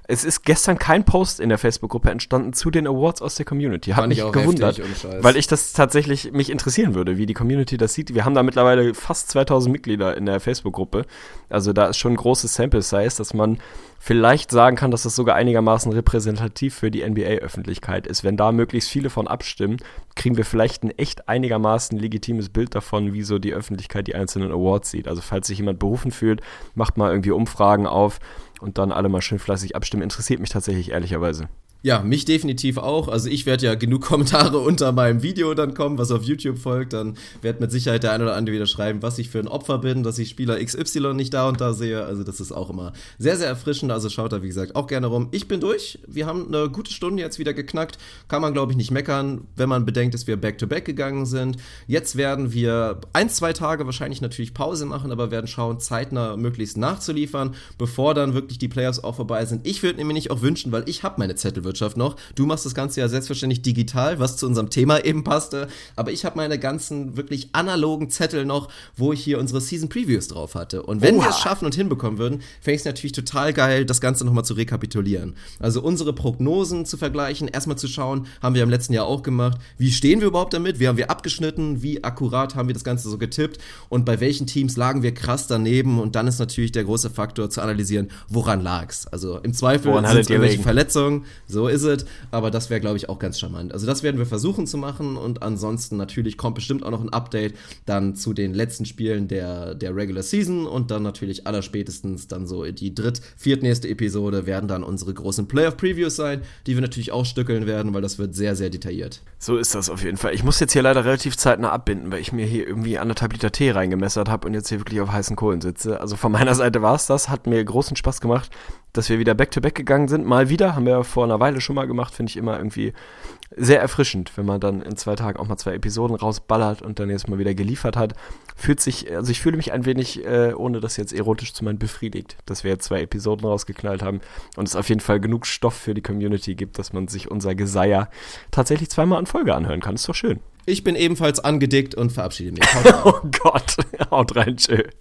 Es ist gestern kein Post in der Facebook-Gruppe entstanden zu den Awards aus der Community. Hat mich auch gewundert, weil ich das tatsächlich mich interessieren würde, wie die Community das sieht. Wir haben da mittlerweile fast 2000 Mitglieder in der Facebook-Gruppe. Also da ist schon ein großes Sample-Size, dass man vielleicht sagen kann, dass das sogar einigermaßen repräsentativ für die NBA-Öffentlichkeit ist. Wenn da möglichst viele von abstimmen, kriegen wir vielleicht ein echt einigermaßen legitimes Bild davon, wie so die Öffentlichkeit die einzelnen Awards sieht. Also falls sich jemand berufen fühlt, macht mal irgendwie Umfragen auf und dann alle mal schön fleißig abstimmen. Interessiert mich tatsächlich ehrlicherweise. Ja, mich definitiv auch. Also ich werde ja genug Kommentare unter meinem Video dann kommen, was auf YouTube folgt. Dann wird mit Sicherheit der ein oder andere wieder schreiben, was ich für ein Opfer bin, dass ich Spieler XY nicht da und da sehe. Also das ist auch immer sehr, sehr erfrischend. Also schaut da, wie gesagt, auch gerne rum. Ich bin durch. Wir haben eine gute Stunde jetzt wieder geknackt. Kann man, glaube ich, nicht meckern, wenn man bedenkt, dass wir back-to-back -back gegangen sind. Jetzt werden wir ein, zwei Tage wahrscheinlich natürlich Pause machen, aber werden schauen, zeitnah möglichst nachzuliefern, bevor dann wirklich die Playoffs auch vorbei sind. Ich würde nicht auch wünschen, weil ich habe meine Zettel Wirtschaft noch. Du machst das Ganze ja selbstverständlich digital, was zu unserem Thema eben passte. Aber ich habe meine ganzen wirklich analogen Zettel noch, wo ich hier unsere Season Previews drauf hatte. Und wenn Oha. wir es schaffen und hinbekommen würden, fände ich es natürlich total geil, das Ganze nochmal zu rekapitulieren. Also unsere Prognosen zu vergleichen, erstmal zu schauen, haben wir im letzten Jahr auch gemacht, wie stehen wir überhaupt damit, wie haben wir abgeschnitten, wie akkurat haben wir das Ganze so getippt und bei welchen Teams lagen wir krass daneben. Und dann ist natürlich der große Faktor zu analysieren, woran lag's. Also im Zweifel Woran sind irgendwelche? Verletzungen, so ist es. Aber das wäre, glaube ich, auch ganz charmant. Also das werden wir versuchen zu machen und ansonsten natürlich kommt bestimmt auch noch ein Update dann zu den letzten Spielen der, der Regular Season und dann natürlich allerspätestens dann so die dritt, viertnächste Episode werden dann unsere großen Playoff-Previews sein, die wir natürlich auch stückeln werden, weil das wird sehr, sehr detailliert. So ist das auf jeden Fall. Ich muss jetzt hier leider relativ zeitnah abbinden, weil ich mir hier irgendwie anderthalb Liter Tee reingemessert habe und jetzt hier wirklich auf heißen Kohlen sitze. Also von meiner Seite war es das. Hat mir großen Spaß gemacht, dass wir wieder back-to-back gegangen sind. Mal wieder, haben wir ja vor einer Weile schon mal gemacht, finde ich immer irgendwie sehr erfrischend, wenn man dann in zwei Tagen auch mal zwei Episoden rausballert und dann jetzt mal wieder geliefert hat. Fühlt sich, also ich fühle mich ein wenig, äh, ohne das jetzt erotisch zu meinen, befriedigt, dass wir jetzt zwei Episoden rausgeknallt haben und es auf jeden Fall genug Stoff für die Community gibt, dass man sich unser Geseier tatsächlich zweimal in Folge anhören kann. Ist doch schön. Ich bin ebenfalls angedickt und verabschiede mich. Oh Gott, haut rein, tschö.